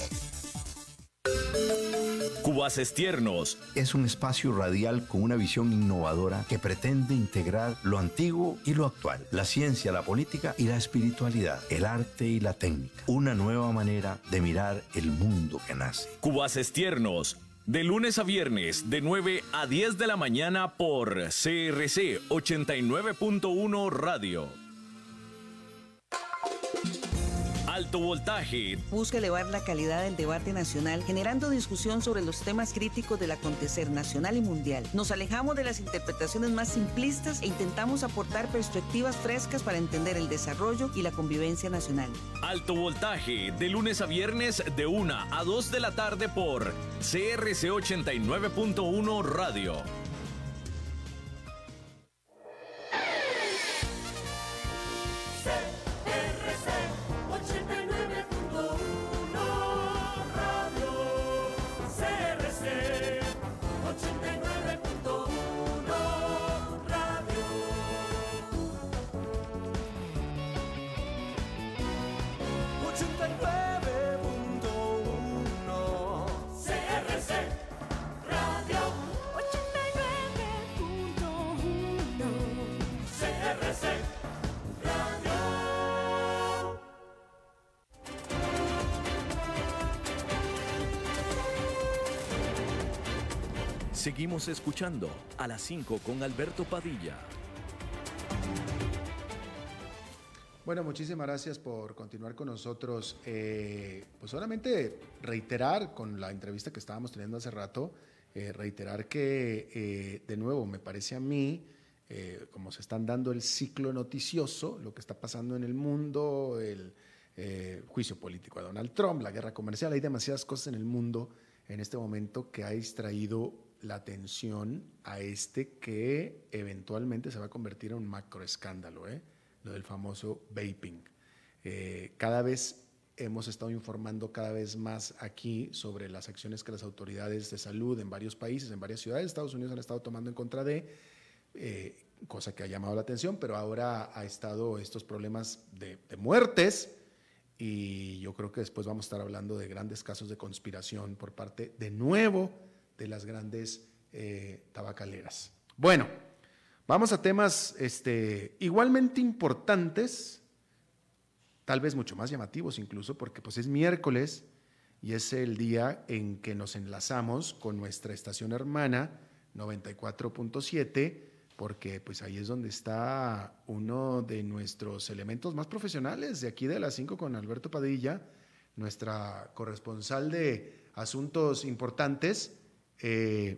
Cubaces Tiernos. Es un espacio radial con una visión innovadora que pretende integrar lo antiguo y lo actual, la ciencia, la política y la espiritualidad, el arte y la técnica. Una nueva manera de mirar el mundo que nace. Cubaces Tiernos. De lunes a viernes, de 9 a 10 de la mañana por CRC 89.1 Radio. Alto voltaje. Busca elevar la calidad del debate nacional, generando discusión sobre los temas críticos del acontecer nacional y mundial. Nos alejamos de las interpretaciones más simplistas e intentamos aportar perspectivas frescas para entender el desarrollo y la convivencia nacional. Alto voltaje, de lunes a viernes, de 1 a 2 de la tarde por CRC 89.1 Radio. Seguimos escuchando a las 5 con Alberto Padilla. Bueno, muchísimas gracias por continuar con nosotros. Eh, pues solamente reiterar con la entrevista que estábamos teniendo hace rato, eh, reiterar que eh, de nuevo me parece a mí, como se están dando el ciclo noticioso, lo que está pasando en el mundo, el juicio político a Donald Trump, la guerra comercial, hay demasiadas cosas en el mundo en este momento que ha distraído la atención a este que eventualmente se va a convertir en un macroescándalo. ¿eh? lo del famoso vaping. Eh, cada vez hemos estado informando cada vez más aquí sobre las acciones que las autoridades de salud en varios países, en varias ciudades de Estados Unidos han estado tomando en contra de, eh, cosa que ha llamado la atención, pero ahora ha estado estos problemas de, muertes y yo creo que después vamos a estar hablando de grandes casos de conspiración por parte de nuevo de las grandes eh, tabacaleras. Bueno. Vamos a temas este, igualmente importantes, tal vez mucho más llamativos incluso, porque pues es miércoles y es el día en que nos enlazamos con nuestra estación hermana 94.7, porque pues ahí es donde está uno de nuestros elementos más profesionales de aquí de las 5 con Alberto Padilla, nuestra corresponsal de asuntos importantes. Eh,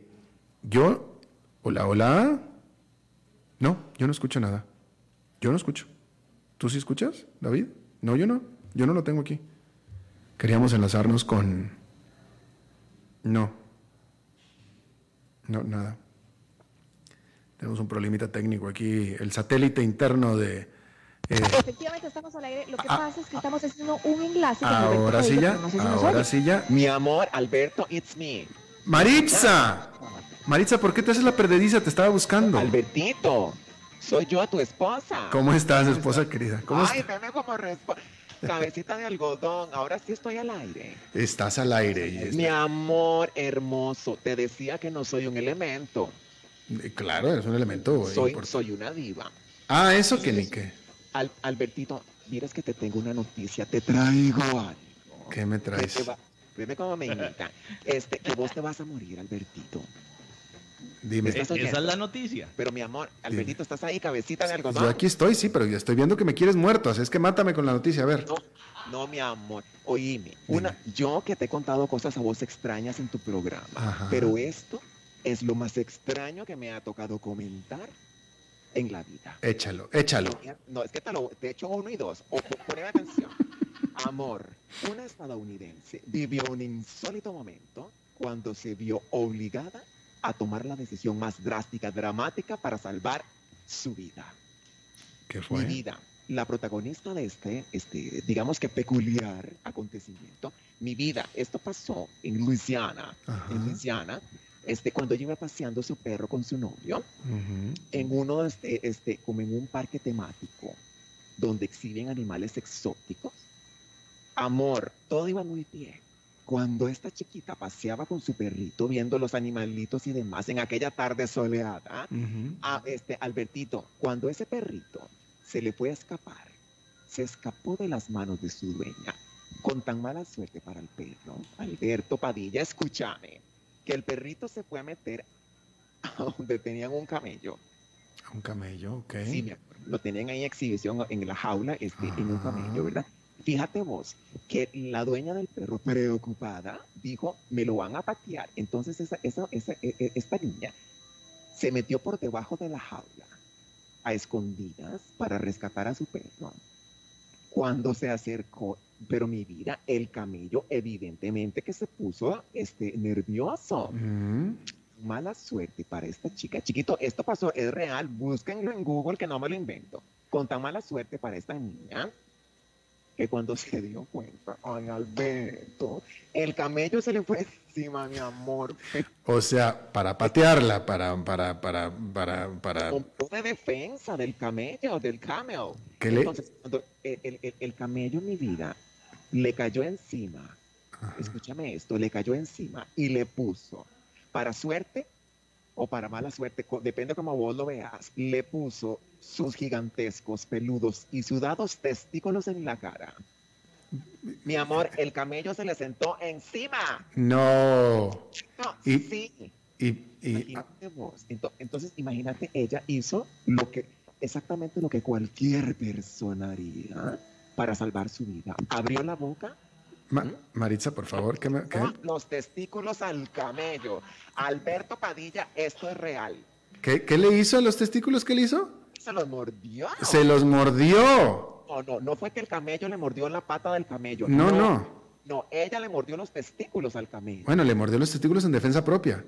yo, hola, hola. No, yo no escucho nada. Yo no escucho. ¿Tú sí escuchas, David? No, yo no. Yo no lo tengo aquí. Queríamos enlazarnos con... No. No, nada. Tenemos un problemita técnico aquí. El satélite interno de... Eh, Efectivamente estamos al aire. Lo que ah, pasa es que estamos haciendo un enlace. ahora sí ya. ahora sí ya. Mi amor, Alberto, it's me. Maritza. Maritza, ¿por qué te haces la perdediza? Te estaba buscando. Albertito, soy yo a tu esposa. ¿Cómo estás, esposa querida? ¿Cómo Ay, veme como Cabecita de algodón, ahora sí estoy al aire. Estás al aire. Mi amor hermoso, te decía que no soy un elemento. Eh, claro, eres un elemento. Soy, soy una diva. Ah, eso que ni qué. Albertito, miras que te tengo una noticia, te traigo algo. ¿Qué me traes? Dime cómo me imita. Este, que vos te vas a morir, Albertito. Dime. Esa es la noticia. Pero mi amor, Albertito, estás ahí, cabecita de algodón. Yo aquí estoy, sí, pero estoy viendo que me quieres muerto, así es que mátame con la noticia, a ver. No, mi amor, oíme. Una, yo que te he contado cosas a vos extrañas en tu programa, pero esto es lo más extraño que me ha tocado comentar en la vida. Échalo, échalo. No, es que te, lo, te echo uno y dos. O, poneme atención. Amor, una estadounidense vivió un insólito momento cuando se vio obligada a tomar la decisión más drástica, dramática para salvar su vida. ¿Qué fue? Mi vida. La protagonista de este, este, digamos que peculiar acontecimiento, mi vida, esto pasó en Luisiana, en Luisiana, este, cuando ella iba paseando su perro con su novio, en uno, este, este, como en un parque temático, donde exhiben animales exóticos. Amor, todo iba muy bien cuando esta chiquita paseaba con su perrito viendo los animalitos y demás en aquella tarde soleada, a este Albertito, cuando ese perrito se le fue a escapar, se escapó de las manos de su dueña, con tan mala suerte para el perro, Alberto Padilla, escúchame, que el perrito se fue a meter a donde tenían un camello. Un camello, ok. Sí, lo tenían ahí en exhibición en la jaula, este, en un camello, ¿verdad? Fíjate vos que la dueña del perro, preocupada, dijo, me lo van a patear. Entonces esa, esa, esa, e, e, esta niña se metió por debajo de la jaula, a escondidas, para rescatar a su perro. Cuando se acercó, pero mi vida, el camello evidentemente que se puso este, nervioso. Mm. Mala suerte para esta chica. Chiquito, esto pasó, es real, búsquenlo en Google que no me lo invento. Con tan mala suerte para esta niña, que cuando se dio cuenta, ay Alberto, el camello se le fue encima, mi amor. O sea, para patearla, para, para, para, para, para. de defensa del camello, del camel. ¿Qué Entonces, cuando el, el, el, camello, mi vida, le cayó encima, escúchame esto, le cayó encima y le puso, para suerte o para mala suerte, depende como vos lo veas, le puso sus gigantescos, peludos y sudados testículos en la cara. Mi amor, el camello se le sentó encima. No. ¿Y, sí. Y, y Imagínate vos. Ento- Entonces, imagínate, ella hizo lo que, exactamente lo que cualquier persona haría para salvar su vida. Abrió la boca, Ma- Maritza, por favor, ¿qué me, qué? ¡ah! los testículos al camello. Alberto Padilla, esto es real. ¿Qué- qué le hizo a los testículos? ¿Qué le hizo? Se los mordió. Se los mordió. No, no, no fue que el camello le mordió la pata del camello. No, no. No, ella le mordió los testículos al camello. Bueno, le mordió los testículos en defensa propia.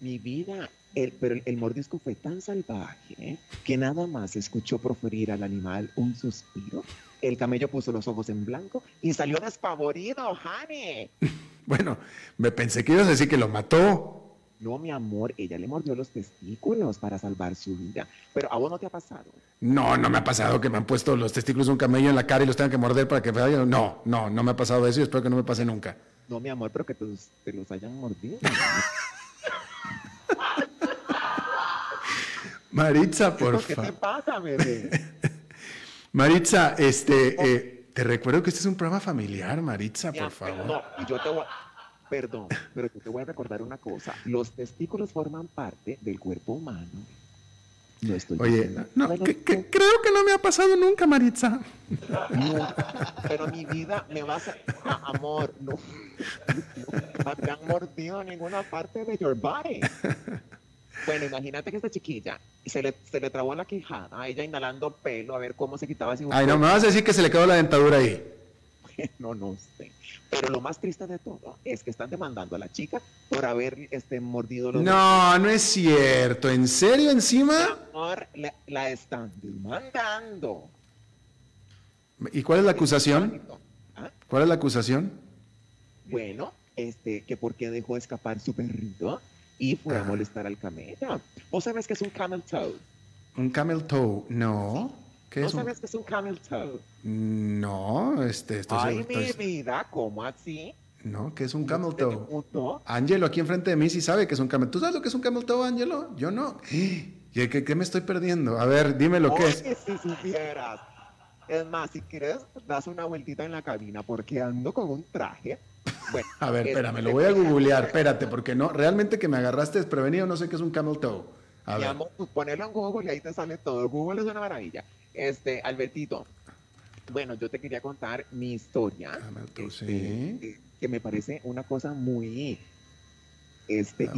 Mi vida, el, pero el, el mordisco fue tan salvaje ¿eh? que nada más escuchó proferir al animal un suspiro. El camello puso los ojos en blanco y salió despavorido, honey. Bueno, me pensé que ibas a decir que lo mató. No, mi amor, ella le mordió los testículos para salvar su vida. Pero a vos no te ha pasado. No, no me ha pasado que me han puesto los testículos de un camello en la cara y los tengan que morder para que vaya. No, no, no me ha pasado eso y espero que no me pase nunca. No, mi amor, pero que te los hayan mordido. Maritza, por ¿Qué te favor. pasa, bebé? Maritza, este, eh, te recuerdo que este es un programa familiar, Maritza, por favor. No, y yo te voy a- Perdón, pero yo te voy a recordar una cosa. Los testículos forman parte del cuerpo humano. No estoy Oye, no, Bueno, que- que- creo que no me ha pasado nunca, Maritza. no, pero mi vida me vas a... Ah, amor, no. Nunca te han mordido ninguna parte de your body. Bueno, imagínate que esta chiquilla se le, se le trabó la quijada, ella inhalando pelo a ver cómo se quitaba ese Ay, no, me vas a decir que se le quedó la dentadura ahí. No, no sé. Pero lo más triste de todo es que están demandando a la chica por haber este, mordido los No, no es cierto. ¿En serio encima? Amor, la, la están demandando. ¿Y cuál es la acusación? ¿Ah? ¿Cuál es la acusación? Bueno, este, que porque dejó escapar su perrito y fue a Ah. molestar al camello. ¿Vos sabes que es un camel toe? ¿Un camel toe? No. ¿Qué ¿No es un... sabes que es un camel toe? No, este, estoy Ay, seguro- mi estoy- vida, ¿cómo así? No, ¿qué es un camel toe? Ángelo aquí enfrente de mí sí sabe que es un camel. ¿Tú sabes lo que es un camel toe, Ángelo? Yo no. ¿Y qué, qué me estoy perdiendo? A ver, dime lo que es. Si supieras. Es más, si quieres, das una vueltita en la cabina porque ando con un traje. Bueno, A ver, es- espérame, lo voy a googlear, espérate, porque no, realmente que me agarraste desprevenido, no sé qué es un camel toe. A ver. pues ponelo en Google y ahí te sale todo. Google es una maravilla. Este, Albertito, bueno, yo te quería contar mi historia. Camel toe, este, sí. que me parece una cosa muy este, Ah.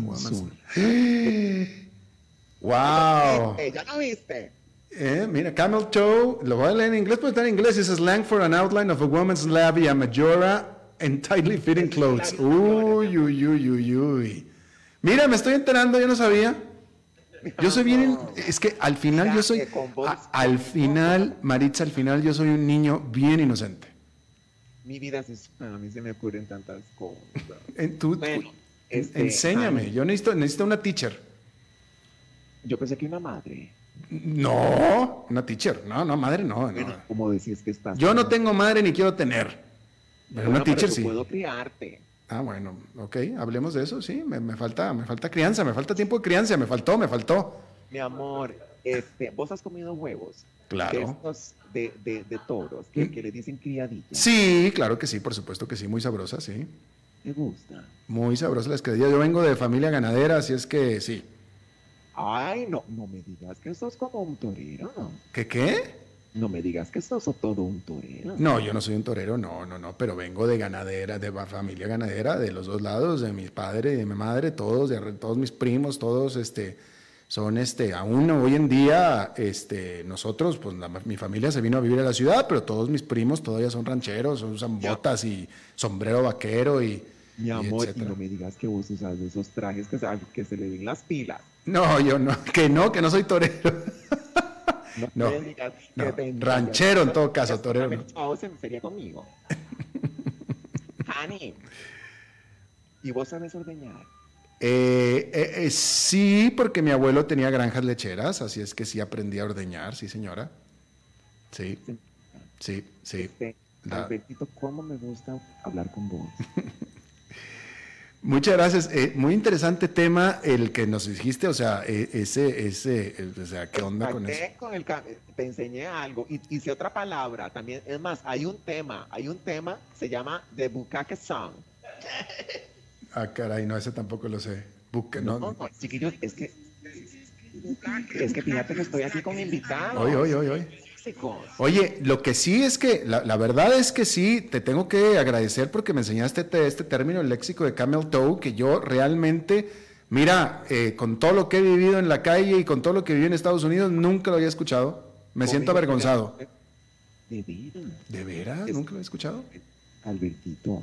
¡Wow! Eh, ¿Ya lo viste? Eh, mira, camel toe, lo voy a leer en inglés, porque está en inglés. Es slang for an outline of a woman's labia majora and tightly fitting clothes. Uy, uy, uy, uy, uy. Mira, me estoy enterando, yo no sabía. Yo soy bien, es que al final yo soy, a- al final, Maritza, al final yo soy un niño bien inocente. Mi vida es, a mí se me ocurren tantas cosas. En- tú- Bueno, tú- este, enséñame, yo necesito, necesito una teacher. yo pensé que una madre. No, una teacher, no, no, madre, no, no. Bueno, como decís que estás. Yo no tengo madre ni quiero tener. Pero Bueno, una teacher yo sí. puedo criarte. Ah, bueno, ok, hablemos de eso, sí, me, me falta, me falta crianza, me falta tiempo de crianza, me faltó, me faltó. Mi amor, este, vos has comido huevos. Claro. De estos de, de, de toros que, que le dicen criadillas. Sí, claro que sí, por supuesto que sí, muy sabrosa, sí. ¿Te gusta? Muy sabrosa la escadilla. Yo vengo de familia ganadera, así es que sí. Ay, no, no me digas que sos como un torero. ¿Qué qué? No me digas que sos todo un torero. No, yo no soy un torero, no, no, no, pero vengo de ganadera, de fa- familia ganadera, de los dos lados, de mi padre y de mi madre, todos, de todos mis primos, todos, este, son, este, aún hoy en día, este, nosotros, pues la- mi familia se vino a vivir a la ciudad, pero todos mis primos todavía son rancheros, usan botas y sombrero vaquero y, Mi amor, y no me digas que vos usas esos trajes que se, que se le ven las pilas. No, yo no, que no, que no soy torero. No, No, ranchero en todo caso, torero no. Se sería conmigo. Honey. ¿Y vos sabes ordeñar? Eh, eh, eh, sí, porque mi abuelo tenía granjas lecheras, así es que sí aprendí a ordeñar, sí, señora. Sí, sí, sí. Este, Albertito, ¿cómo me gusta hablar con vos? Muchas gracias. Eh, muy interesante tema el que nos dijiste, o sea, eh, ese, ese, eh, o sea, ¿qué onda con eso? Con el ca- te enseñé algo y hice otra palabra también. Es más, hay un tema, hay un tema, se llama The Bukake Song. Ah, caray, no, ese tampoco lo sé. no, no, chiquillos, es que. Es que fíjate que estoy aquí con invitados. Oye, oye, oye. Oye, lo que sí es que, la, verdad es que sí, te tengo que agradecer porque me enseñaste este, este término, el léxico de camel toe, que yo realmente, mira, eh, con todo lo que he vivido en la calle y con todo lo que viví en Estados Unidos, nunca lo había escuchado. Me siento avergonzado. ¿De veras? ¿De veras? ¿Nunca lo había escuchado? Albertito,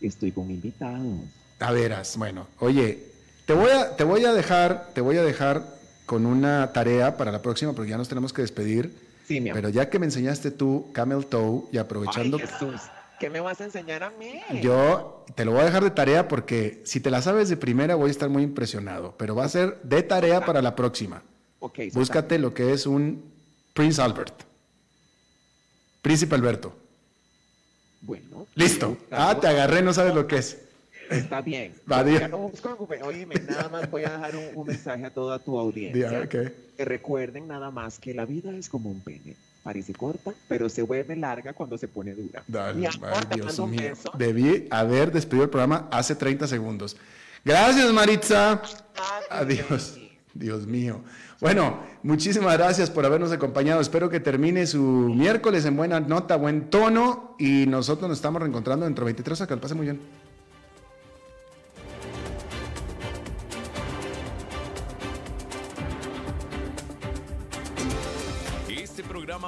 estoy con invitados. A veras, bueno, oye, te voy a, te voy a dejar, te voy a dejar con una tarea para la próxima, porque ya nos tenemos que despedir. Sí, mi amor. Pero ya que me enseñaste tú Camel Toe y aprovechando. Ay, Jesús, ¿qué me vas a enseñar a mí? Yo te lo voy a dejar de tarea porque si te la sabes de primera voy a estar muy impresionado, pero va a ser de tarea para la próxima. Ok. Búscate lo que es un Prince Albert. Príncipe Alberto. Bueno. Listo. Ah, te agarré, no sabes lo que es. Está bien. Oye, nada más voy a dejar un, mensaje a toda tu audiencia. Que recuerden nada más que la vida es como un pene. Parece corta, pero se vuelve larga cuando se pone dura. Dale, Dios mío. Debí haber despedido el programa hace 30 segundos. Gracias, Maritza. Adiós. Dios mío. Bueno, muchísimas gracias por habernos acompañado. Espero que termine su miércoles en buena nota, buen tono. Y nosotros nos estamos reencontrando dentro de 23 horas. Que lo pase muy bien.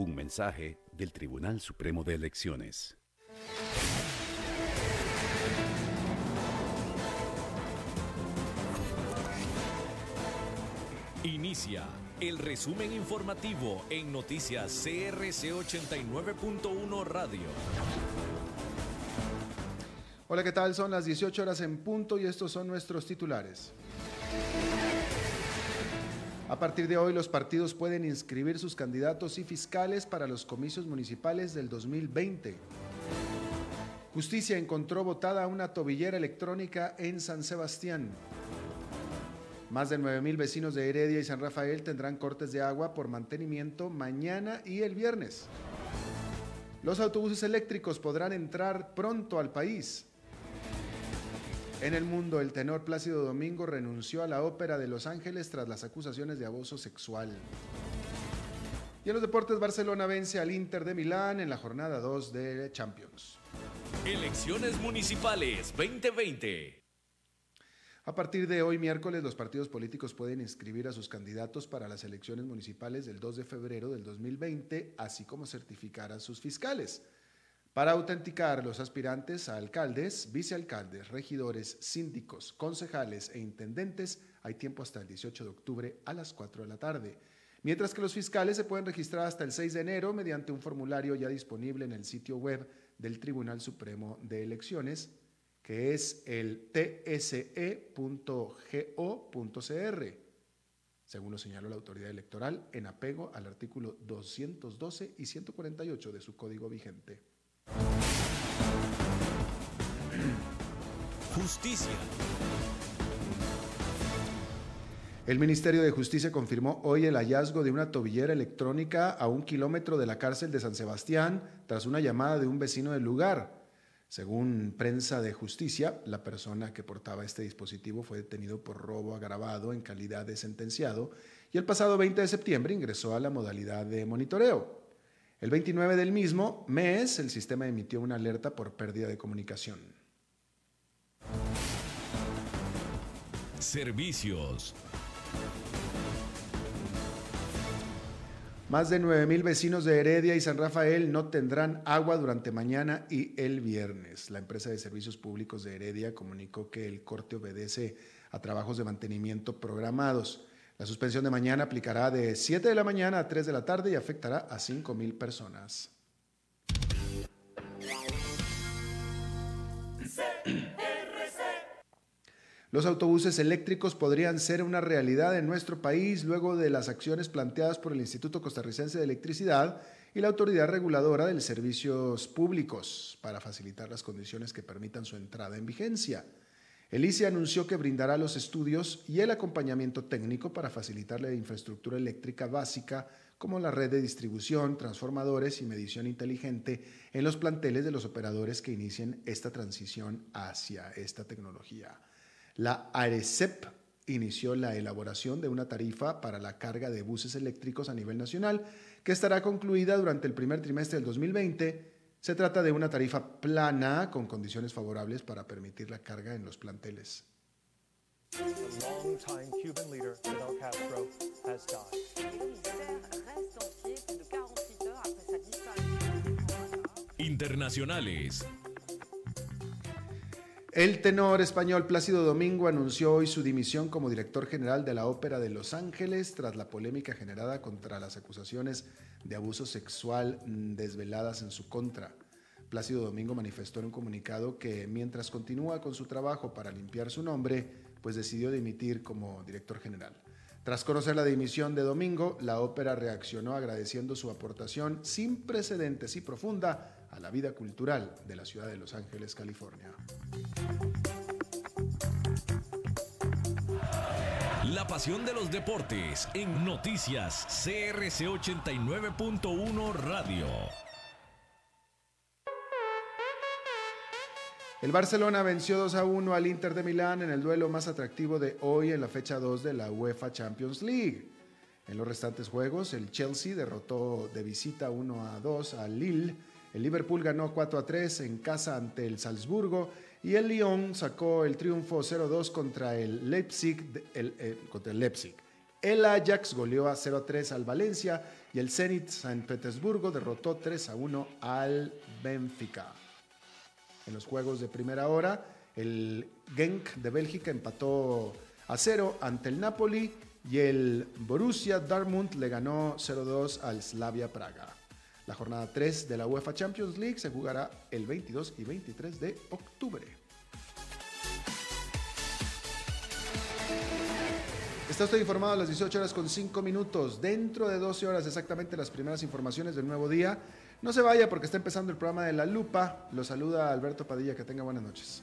Un mensaje del Tribunal Supremo de Elecciones. Inicia el resumen informativo en noticias CRC 89.1 Radio. Hola, ¿qué tal? Son las 18 horas en punto y estos son nuestros titulares. A partir de hoy, los partidos pueden inscribir sus candidatos y fiscales para los comicios municipales del 2020. Justicia encontró botada una tobillera electrónica en San Sebastián. Más de 9.000 vecinos de Heredia y San Rafael tendrán cortes de agua por mantenimiento mañana y el viernes. Los autobuses eléctricos podrán entrar pronto al país. En el mundo, el tenor Plácido Domingo renunció a la Ópera de Los Ángeles tras las acusaciones de abuso sexual. Y en los deportes, Barcelona vence al Inter de Milán en la jornada 2 de Champions. Elecciones Municipales 2020. A partir de hoy, miércoles, los partidos políticos pueden inscribir a sus candidatos para las elecciones municipales del 2 de febrero del 2020, así como certificar a sus fiscales. Para autenticar los aspirantes a alcaldes, vicealcaldes, regidores, síndicos, concejales e intendentes, hay tiempo hasta el 18 de octubre a las 4 de la tarde. Mientras que los fiscales se pueden registrar hasta el 6 de enero mediante un formulario ya disponible en el sitio web del Tribunal Supremo de Elecciones, que es el tse.go.cr, según lo señaló la autoridad electoral en apego al artículo 212 y 148 de su código vigente. Justicia. El Ministerio de Justicia confirmó hoy el hallazgo de una tobillera electrónica a un kilómetro de la cárcel de San Sebastián tras una llamada de un vecino del lugar. Según prensa de justicia, la persona que portaba este dispositivo fue detenido por robo agravado en calidad de sentenciado y el pasado 20 de septiembre ingresó a la modalidad de monitoreo. El 29 del mismo mes, el sistema emitió una alerta por pérdida de comunicación. Servicios. Más de 9.000 vecinos de Heredia y San Rafael no tendrán agua durante mañana y el viernes. La empresa de servicios públicos de Heredia comunicó que el corte obedece a trabajos de mantenimiento programados. La suspensión de mañana aplicará de 7 de la mañana a 3 de la tarde y afectará a 5.000 personas. Los autobuses eléctricos podrían ser una realidad en nuestro país luego de las acciones planteadas por el Instituto Costarricense de Electricidad y la Autoridad Reguladora de Servicios Públicos para facilitar las condiciones que permitan su entrada en vigencia. El ICE anunció que brindará los estudios y el acompañamiento técnico para facilitar la infraestructura eléctrica básica como la red de distribución, transformadores y medición inteligente en los planteles de los operadores que inicien esta transición hacia esta tecnología. La ARECEP inició la elaboración de una tarifa para la carga de buses eléctricos a nivel nacional, que estará concluida durante el primer trimestre del 2020. Se trata de una tarifa plana con condiciones favorables para permitir la carga en los planteles. Internacionales. El tenor español Plácido Domingo anunció hoy su dimisión como director general de la Ópera de Los Ángeles tras la polémica generada contra las acusaciones de abuso sexual desveladas en su contra. Plácido Domingo manifestó en un comunicado que mientras continúa con su trabajo para limpiar su nombre, pues decidió dimitir como director general. Tras conocer la dimisión de Domingo, la ópera reaccionó agradeciendo su aportación sin precedentes y profunda a la vida cultural de la ciudad de Los Ángeles, California. La pasión de los deportes en noticias CRC 89.1 Radio. El Barcelona venció 2 a 1 al Inter de Milán en el duelo más atractivo de hoy en la fecha 2 de la UEFA Champions League. En los restantes juegos, el Chelsea derrotó de visita 1 a 2 al Lille el Liverpool ganó 4 a 3 en casa ante el Salzburgo y el Lyon sacó el triunfo 0-2 contra el Leipzig, el, eh, contra el Leipzig. El Ajax goleó a 0-3 al Valencia y el Zenit San Petersburgo derrotó 3-1 al Benfica. En los juegos de primera hora, el Genk de Bélgica empató a 0 ante el Napoli y el Borussia Dortmund le ganó 0-2 al Slavia Praga. La jornada 3 de la UEFA Champions League se jugará el 22 y 23 de octubre. Está usted informado a las 18 horas con 5 minutos. Dentro de 12 horas exactamente las primeras informaciones del nuevo día. No se vaya porque está empezando el programa de La Lupa. Lo saluda Alberto Padilla. Que tenga buenas noches.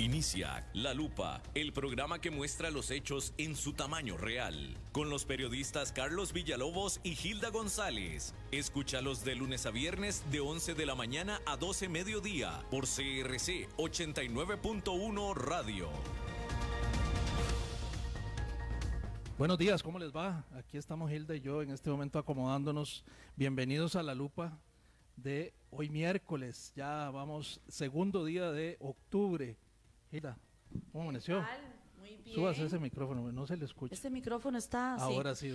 Inicia La Lupa, el programa que muestra los hechos en su tamaño real, con los periodistas Carlos Villalobos y Gilda González. Escúchalos de lunes a viernes de 11 de la mañana a 12 mediodía por CRC 89.1 Radio. Buenos días, ¿cómo les va? Aquí estamos Hilda y yo en este momento acomodándonos. Bienvenidos a la lupa de hoy miércoles. Ya vamos, segundo día de octubre. Hilda, ¿cómo amaneció? Muy bien. Súbase ese micrófono, no se le escucha. Este micrófono está así. Ahora sí.